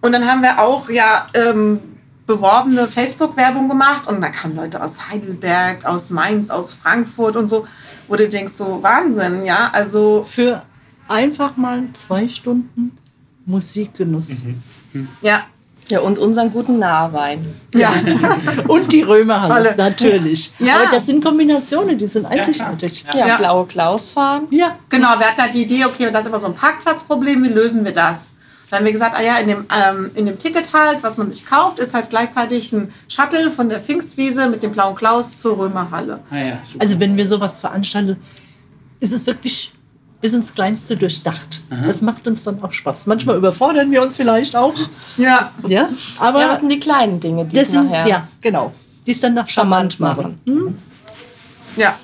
Und dann haben wir auch ja ähm, beworbene Facebook-Werbung gemacht und da kamen Leute aus Heidelberg, aus Mainz, aus Frankfurt und so, wo du denkst, so Wahnsinn, ja, also Für einfach mal zwei Stunden Musikgenuss. ja, Ja, und unseren guten Nahwein. ja. Und die Römerhalle, Alle. natürlich. Ja. Aber das sind Kombinationen, die sind einzigartig. Ja, Ja. blaue Klaus fahren. Ja, Genau, wir hatten halt die Idee, okay, das ist aber so ein Parkplatzproblem, wie lösen wir das? Dann haben wir gesagt, ah ja, in dem, ähm, in dem Ticket halt, was man sich kauft, ist halt gleichzeitig ein Shuttle von der Pfingstwiese mit dem blauen Klaus zur Römerhalle. Ah, ja, also wenn wir sowas veranstalten, ist es wirklich bis ins Kleinste durchdacht. Das macht uns dann auch Spaß. Manchmal überfordern wir uns vielleicht auch. Ja, Ja, aber Ja, was sind die kleinen Dinge, die das es sind, nachher ja, genau. Die es dann nach charmant machen. machen. ja,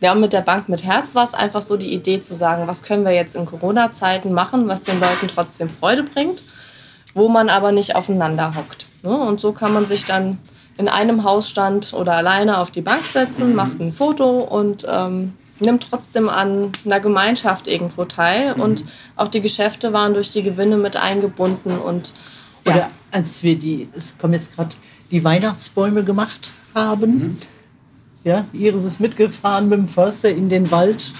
Ja, und mit der Bank mit Herz war es einfach so die Idee zu sagen, was können wir jetzt in Corona-Zeiten machen, was den Leuten trotzdem Freude bringt, wo man aber nicht aufeinander hockt. Ne? Und so kann man sich dann in einem Hausstand oder alleine auf die Bank setzen, macht ein Foto und ähm, nimmt trotzdem an einer Gemeinschaft irgendwo teil. Und auch die Geschäfte waren durch die Gewinne mit eingebunden und ja, Oder als wir die, ich komme jetzt gerade, die Weihnachtsbäume gemacht haben. Ja, Iris ist mitgefahren mit dem Förster in den Wald,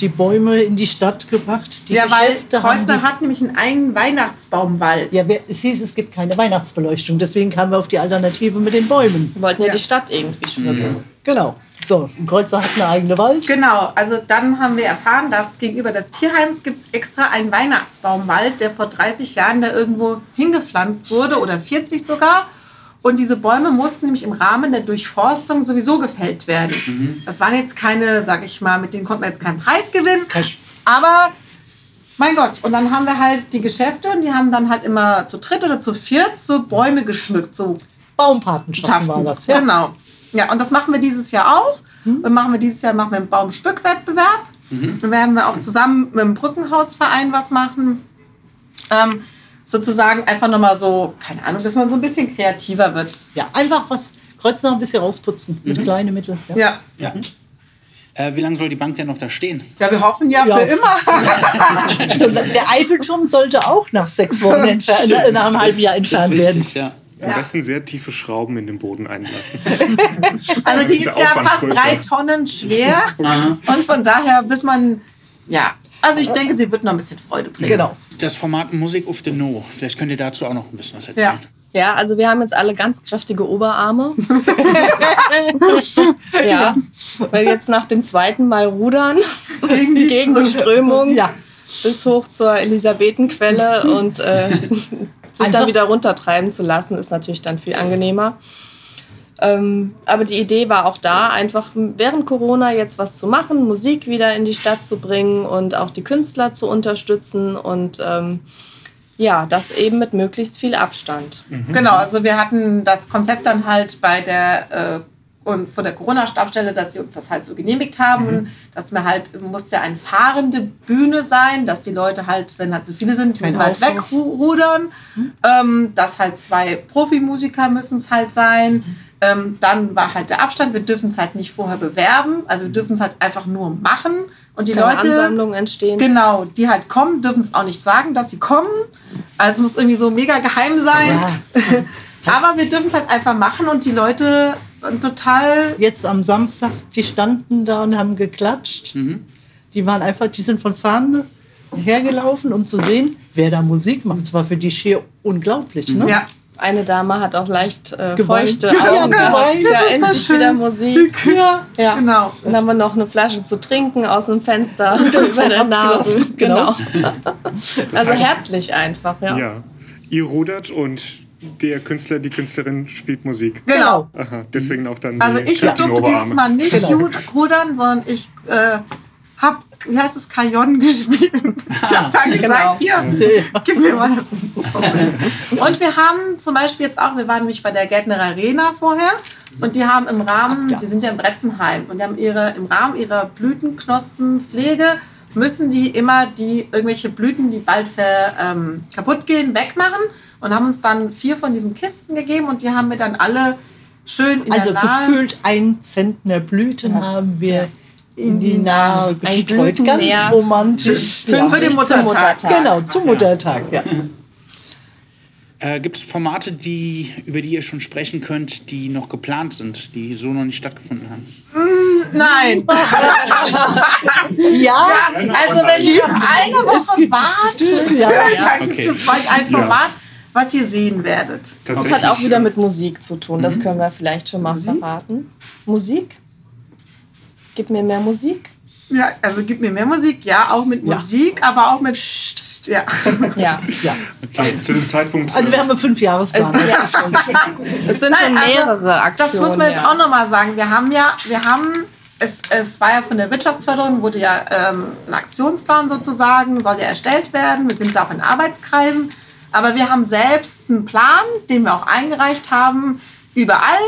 die Bäume in die Stadt gebracht. Die ja weil Geschäfte haben Kreuzner hat nämlich einen eigenen Weihnachtsbaumwald. Ja, es hieß, es gibt keine Weihnachtsbeleuchtung. Deswegen kamen wir auf die Alternative mit den Bäumen. wir wollten ja, Ja. die Stadt irgendwie schmücken. Genau. So, ein Kreuzer hat eine eigene Wald. Genau, also dann haben wir erfahren, dass gegenüber des Tierheims gibt es extra einen Weihnachtsbaumwald, der vor 30 Jahren da irgendwo hingepflanzt wurde oder 40 sogar. Und diese Bäume mussten nämlich im Rahmen der Durchforstung sowieso gefällt werden. Das waren jetzt keine, sag ich mal, mit denen konnten wir jetzt keinen Preis gewinnen. Kein- Aber mein Gott, und dann haben wir halt die Geschäfte und die haben dann halt immer zu dritt oder zu viert so Bäume geschmückt, so Baumpatenschaften war das. Ja. Genau. Ja, und das machen wir dieses Jahr auch. Und machen wir dieses Jahr machen wir einen Baumstückwettbewerb. Dann werden wir auch zusammen mit dem Brückenhausverein was machen. Ähm, sozusagen einfach nochmal so, keine Ahnung, dass man so ein bisschen kreativer wird. ja, einfach was, Kreuz noch ein bisschen rausputzen mit kleinen Mitteln. Ja. Ja. Ja. Äh, wie lange soll die Bank denn noch da stehen? Ja, wir hoffen ja, Ja. für immer. So, der Eiffelturm sollte auch nach sechs Wochen entfernt, äh, nach einem halben Jahr entfernt werden. ja. Am Ja. besten sehr tiefe Schrauben in den Boden einlassen. Also die Ist ist ja Aufwand fast größer. drei Tonnen schwer. Und von daher, bis man, ja. Also ich denke, sie wird noch ein bisschen Freude bringen. Genau. Das Format Musik auf the No. Vielleicht könnt ihr dazu auch noch ein bisschen was erzählen. Ja, also wir haben jetzt alle ganz kräftige Oberarme. ja, weil jetzt nach dem zweiten Mal rudern Gegen die gegen die Strömung Ja. bis hoch zur Elisabethenquelle und äh, sich Einfach- dann wieder runtertreiben zu lassen, ist natürlich dann viel angenehmer. Ähm, aber die Idee war auch da, einfach während Corona jetzt was zu machen, Musik wieder in die Stadt zu bringen und auch die Künstler zu unterstützen und ähm, Ja, das eben mit möglichst viel Abstand. Genau, also wir hatten das Konzept dann halt bei der äh, und von der Corona-Stabstelle, dass sie uns das halt so genehmigt haben, Mhm. dass wir halt, muss ja eine fahrende Bühne sein, dass die Leute halt, wenn halt so viele sind, müssen halt wegrudern, ähm, dass halt zwei Profimusiker müssen es halt sein, ähm, dann war halt der Abstand, wir dürfen es halt nicht vorher bewerben, also wir dürfen es halt einfach nur machen. Und die Leute... Ansammlungen entstehen. Genau, die halt kommen, dürfen es auch nicht sagen, dass sie kommen. Also es muss irgendwie so mega geheim sein. Aber wir dürfen es halt einfach machen und die Leute total. Jetzt am Samstag, die standen da und haben geklatscht. Die waren einfach, die sind von Fahne hergelaufen, um zu sehen, wer da Musik macht. Das war für die schier unglaublich, ne? Ja. Eine Dame hat auch leicht äh, Geweint. feuchte Ja, Augen geweint. Ja, ist so endlich schön. wieder Musik. Ja, Ja. genau. Dann haben wir noch eine Flasche zu trinken aus dem Fenster über der Nase. Genau. genau. Also herzlich einfach, ja. Ja. Ihr rudert und der Künstler, die Künstlerin spielt Musik. Genau. Aha, deswegen auch dann Also ich durfte dieses. Mal nicht Genau. rudern, sondern ich äh, habe, wie heißt es, Kajon gespielt. Ich habe dann Genau. gesagt, hier, gib mir mal das. Und wir haben zum Beispiel jetzt auch, wir waren nämlich bei der Gärtner Arena vorher und die haben im Rahmen, die sind ja in Bretzenheim und die haben ihre, im Rahmen ihrer Blütenknospenpflege müssen die immer die irgendwelche Blüten, die bald ver, ähm, kaputt gehen, wegmachen und haben uns dann vier von diesen Kisten gegeben und die haben wir dann alle schön in Also der Nahe gefühlt ein Zentner Blüten haben wir in die Nahe gestreut. Ganz romantisch. Schön für den Zum Muttertag. Muttertag. Genau, zum Muttertag. Ja. Äh, Gibt es Formate, die, über die ihr schon sprechen könnt, die noch geplant sind, die so noch nicht stattgefunden haben? Nein. ja, Also wenn ihr noch eine Woche wartet, Ja. dann Okay. gibt es bald ein Format, was ihr sehen werdet. Das hat auch wieder mit Musik zu tun. Mhm. Das können wir vielleicht schon mal verraten. Musik? Gib mir mehr Musik. Ja, also gib mir mehr Musik, ja, auch mit Musik, aber auch mit ja. Ja. ja. Also zu dem Zeitpunkt. Also wir haben einen Fünfjahresplan. das ist schon- Es sind Nein, schon also, mehrere Aktionen. Das muss man jetzt ja. auch nochmal sagen. Wir haben ja, wir haben, es, es war ja von der Wirtschaftsförderung, wurde ja ähm, ein Aktionsplan sozusagen, soll ja erstellt werden. Wir sind da auch in Arbeitskreisen. Aber wir haben selbst einen Plan, den wir auch eingereicht haben, überall,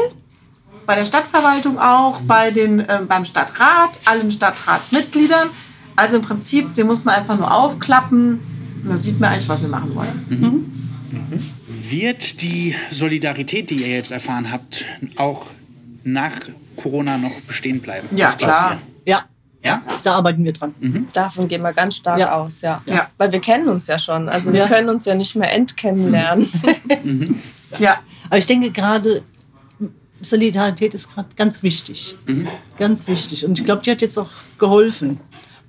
bei der Stadtverwaltung auch, bei den, ähm, beim Stadtrat, allen Stadtratsmitgliedern. Also im Prinzip, den muss man einfach nur aufklappen und dann sieht man eigentlich, was wir machen wollen. Wird die Solidarität, die ihr jetzt erfahren habt, auch nach Corona noch bestehen bleiben? Ja, klar. ihr? Ja? da arbeiten wir dran. Davon gehen wir ganz stark Ja. aus, ja. Ja. Weil wir kennen uns ja schon. Also wir Ja. können uns ja nicht mehr entkennenlernen. Ja, Aber ich denke gerade, Solidarität ist gerade ganz wichtig. Ganz wichtig. Und ich glaube, die hat jetzt auch geholfen.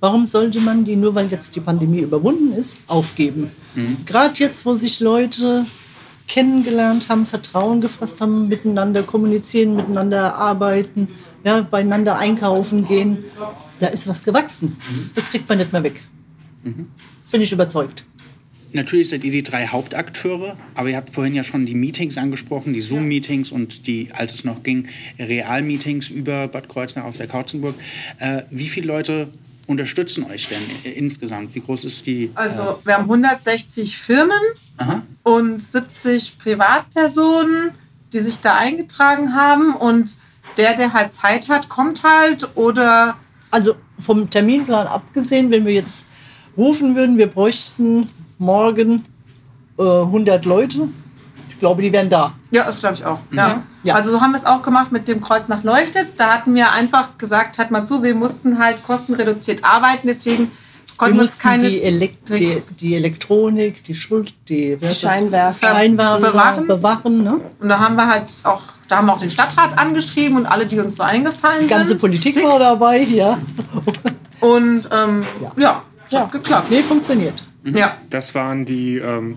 Warum sollte man die, nur weil jetzt die Pandemie überwunden ist, aufgeben? Gerade jetzt, wo sich Leute kennengelernt haben, Vertrauen gefasst haben, miteinander kommunizieren, miteinander arbeiten, ja, beieinander einkaufen gehen, da ist was gewachsen. Das, das kriegt man nicht mehr weg. Bin ich überzeugt. Natürlich seid ihr die drei Hauptakteure, aber ihr habt vorhin ja schon die Meetings angesprochen, die Zoom-Meetings und die, als es noch ging, Real-Meetings über Bad Kreuznach auf der Kautzenburg. Äh, wie viele Leute unterstützen euch denn äh, insgesamt? Wie groß ist die? Also wir haben 160 Firmen Aha. und 70 Privatpersonen, die sich da eingetragen haben. Und der, der halt Zeit hat, kommt halt oder Also vom Terminplan abgesehen, wenn wir jetzt rufen würden, wir bräuchten morgen äh, 100 Leute. Ich glaube, die wären da. ja, das glaube ich auch. Ja. Ja. Also so haben wir es auch gemacht mit dem Kreuz nach Leuchtet. Da hatten wir einfach gesagt, hat mal zu, wir mussten halt kostenreduziert arbeiten, deswegen konnten wir uns keine die, Elekt die, die Elektronik, die Schuld, die? Scheinwerfer. Scheinwerfer Bewachen. bewachen. ne? Und da haben wir halt auch, da haben wir auch den Stadtrat angeschrieben und alle, die uns so eingefallen Die ganze sind. Politik war dabei, ja. Und ähm, ja, ja, hat geklappt. Nee, funktioniert. Ja. Das waren die ähm,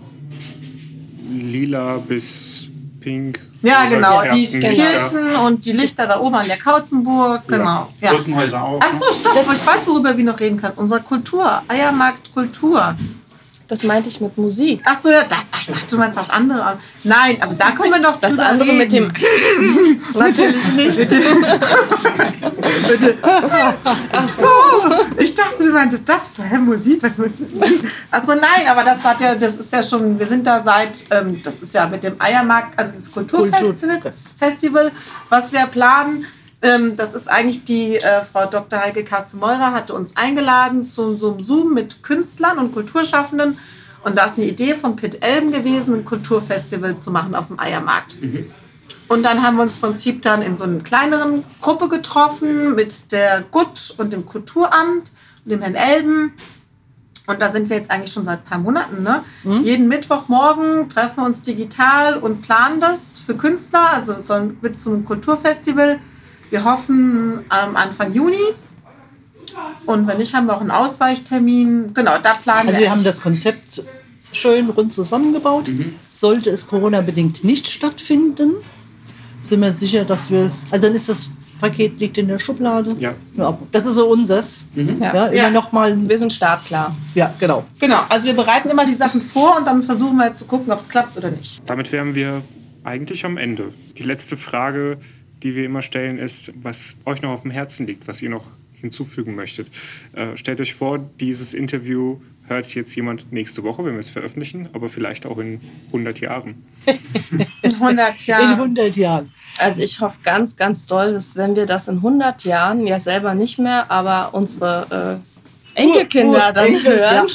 lila bis pink. Ja, genau. Die Lichter. Kirchen und die Lichter da oben an der Kautzenburg. Genau. Ja. Brückenhäuser auch. Ach so, stopp. Ich weiß, worüber wir noch reden können. Unsere Kultur. Eiermarkt Kultur. Das meinte ich mit Musik. Ach so, ja, das. Ach, ich dachte, du meinst das andere. Nein, also da können wir doch Das andere mit dem. reden. Natürlich nicht. Bitte. Ach so. Ich dachte, du meintest, das? Hä, Musik? Was willst du mit Musik? Achso, nein, aber das hat ja, das ist ja schon, wir sind da seit, ähm, das ist ja mit dem Eiermarkt, also das Kulturfestival, Festival, was wir planen. Ähm, das ist eigentlich die äh, Frau Dr. Heike Kaste-Meurer hatte uns eingeladen zu so einem Zoom mit Künstlern und Kulturschaffenden. Und da ist eine Idee von Pitt Elben gewesen, ein Kulturfestival zu machen auf dem Eiermarkt. Mhm. Und dann haben wir uns im Prinzip dann in so einer kleineren Gruppe getroffen mit der GUT und dem Kulturamt und dem Herrn Elben. Und da sind wir jetzt eigentlich schon seit ein paar Monaten. Ne? Mhm. Jeden Mittwochmorgen treffen wir uns digital und planen das für Künstler. Also es wird zum Kulturfestival. Wir hoffen am Anfang Juni. Und wenn nicht, haben wir auch einen Ausweichtermin. Genau, da planen also wir. Also wir haben das Konzept schön rund zusammengebaut. Mhm. Sollte es Corona-bedingt nicht stattfinden, sind wir sicher, dass wir es. Also dann ist das Paket liegt in der Schublade. Ja. ja das ist so unseres. Mhm. Ja. ja, ja. Noch mal wir sind startklar. Ja, genau. Genau. Also wir bereiten immer die Sachen vor und dann versuchen wir zu gucken, ob es klappt oder nicht. Damit wären wir eigentlich am Ende. Die letzte Frage, die wir immer stellen, ist, was euch noch auf dem Herzen liegt, was ihr noch hinzufügen möchtet. Äh, stellt euch vor, dieses Interview hört jetzt jemand nächste Woche, wenn wir es veröffentlichen, aber vielleicht auch in 100 Jahren. in 100 Jahren. In 100 Jahren. Also ich hoffe ganz, ganz doll, dass wenn wir das in 100 Jahren, ja selber nicht mehr, aber unsere äh, Enkelkinder dann Enkel, hören,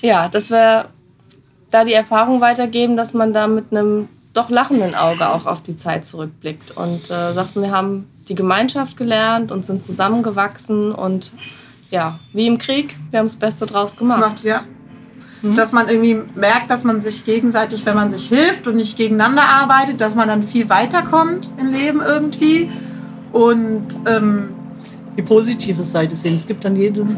ja. ja, dass wir da die Erfahrung weitergeben, dass man da mit einem doch lachenden Auge auch auf die Zeit zurückblickt und äh, sagt, wir haben die Gemeinschaft gelernt und sind zusammengewachsen und ja, wie im Krieg, wir haben das Beste draus gemacht. gemacht ja. Mhm. Dass man irgendwie merkt, dass man sich gegenseitig, wenn man sich hilft und nicht gegeneinander arbeitet, dass man dann viel weiterkommt im Leben irgendwie. Und ähm, die positive Seite sehen. Es gibt an jedem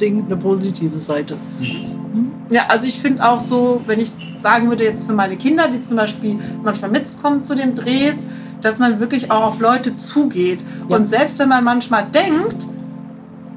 Ding eine positive Seite. Mhm. Ja, also ich finde auch so, wenn ich sagen würde jetzt für meine Kinder, die zum Beispiel manchmal mitkommen zu den Drehs, dass man wirklich auch auf Leute zugeht. Ja. Und selbst wenn man manchmal denkt,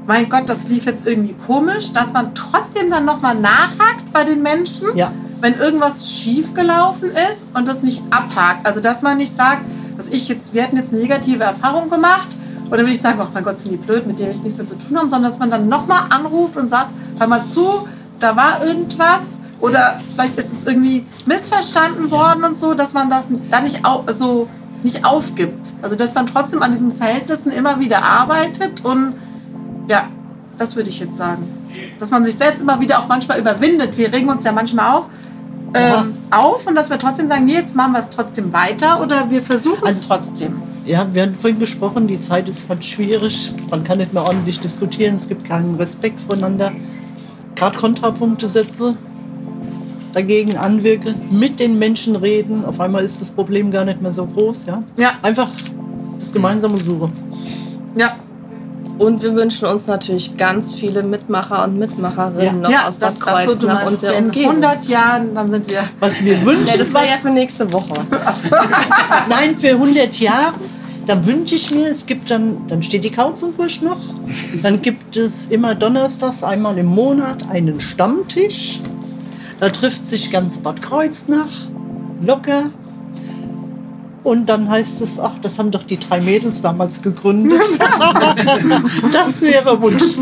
mein Gott, das lief jetzt irgendwie komisch, dass man trotzdem dann nochmal nachhakt bei den Menschen, ja. wenn irgendwas schiefgelaufen ist und das nicht abhakt. Also dass man nicht sagt, dass ich jetzt, wir hätten jetzt negative Erfahrungen gemacht oder will ich sagen, oh mein Gott, sind die blöd, mit denen ich nichts mehr zu tun habe, sondern dass man dann nochmal anruft und sagt, hör mal zu, da war irgendwas oder vielleicht ist es irgendwie missverstanden worden und so, dass man das dann nicht so nicht aufgibt. Also dass man trotzdem an diesen Verhältnissen immer wieder arbeitet und ja, das würde ich jetzt sagen. Dass man sich selbst immer wieder auch manchmal überwindet. Wir regen uns ja manchmal auch ähm, auf und dass wir trotzdem sagen, nee, jetzt machen wir es trotzdem weiter oder wir versuchen also, es trotzdem. Ja, wir haben vorhin gesprochen, die Zeit ist halt schwierig. Man kann nicht mehr ordentlich diskutieren, es gibt keinen Respekt voneinander. Gerade Kontrapunkte setze, dagegen anwirke, mit den Menschen reden. Auf einmal ist das Problem gar nicht mehr so groß. Ja, ja. einfach das gemeinsame Suche. Ja, und wir wünschen uns natürlich ganz viele Mitmacher und Mitmacherinnen ja. noch ja, aus Bad Kreuznach und der Umgebung. In 100 Jahren, dann sind wir... Was wir wünschen... Ja, das war ja für nächste Woche. Nein, für 100 Jahre. Da wünsche ich mir, es gibt dann, dann steht die Kautzenbusch noch. Dann gibt es immer donnerstags einmal im Monat einen Stammtisch. Da trifft sich ganz Bad Kreuznach locker und dann heißt es, ach, das haben doch die drei Mädels damals gegründet. das wäre Wunsch.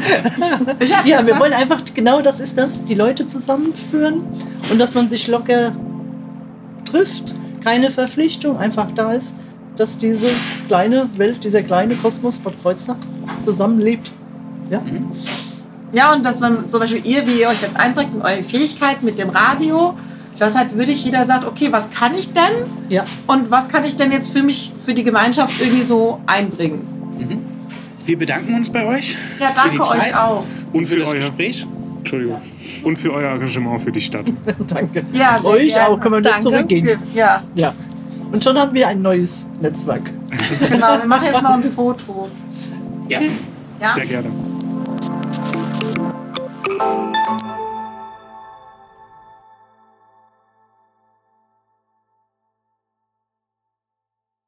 ja, wir wollen einfach, genau das ist das, die Leute zusammenführen und dass man sich locker trifft. Keine Verpflichtung, einfach da ist, dass diese kleine Welt, dieser kleine Kosmos Bad Kreuznach zusammenlebt. Ja. Ja, und dass man zum Beispiel ihr, wie ihr euch jetzt einbringt in eure Fähigkeiten mit dem Radio, das halt wirklich jeder sagt, okay, was kann ich denn? Ja. Und was kann ich denn jetzt für mich, für die Gemeinschaft irgendwie so einbringen? Mhm. Wir bedanken uns bei euch. Ja, danke euch auch. Und für, für das euer, Gespräch. Entschuldigung. Und für euer Engagement für die Stadt. danke. Ja, sehr euch gerne. auch. Können wir nur danke. zurückgehen. Ja. ja. Und schon haben wir ein neues Netzwerk. genau, wir machen jetzt noch ein Foto. Ja. ja. Sehr gerne.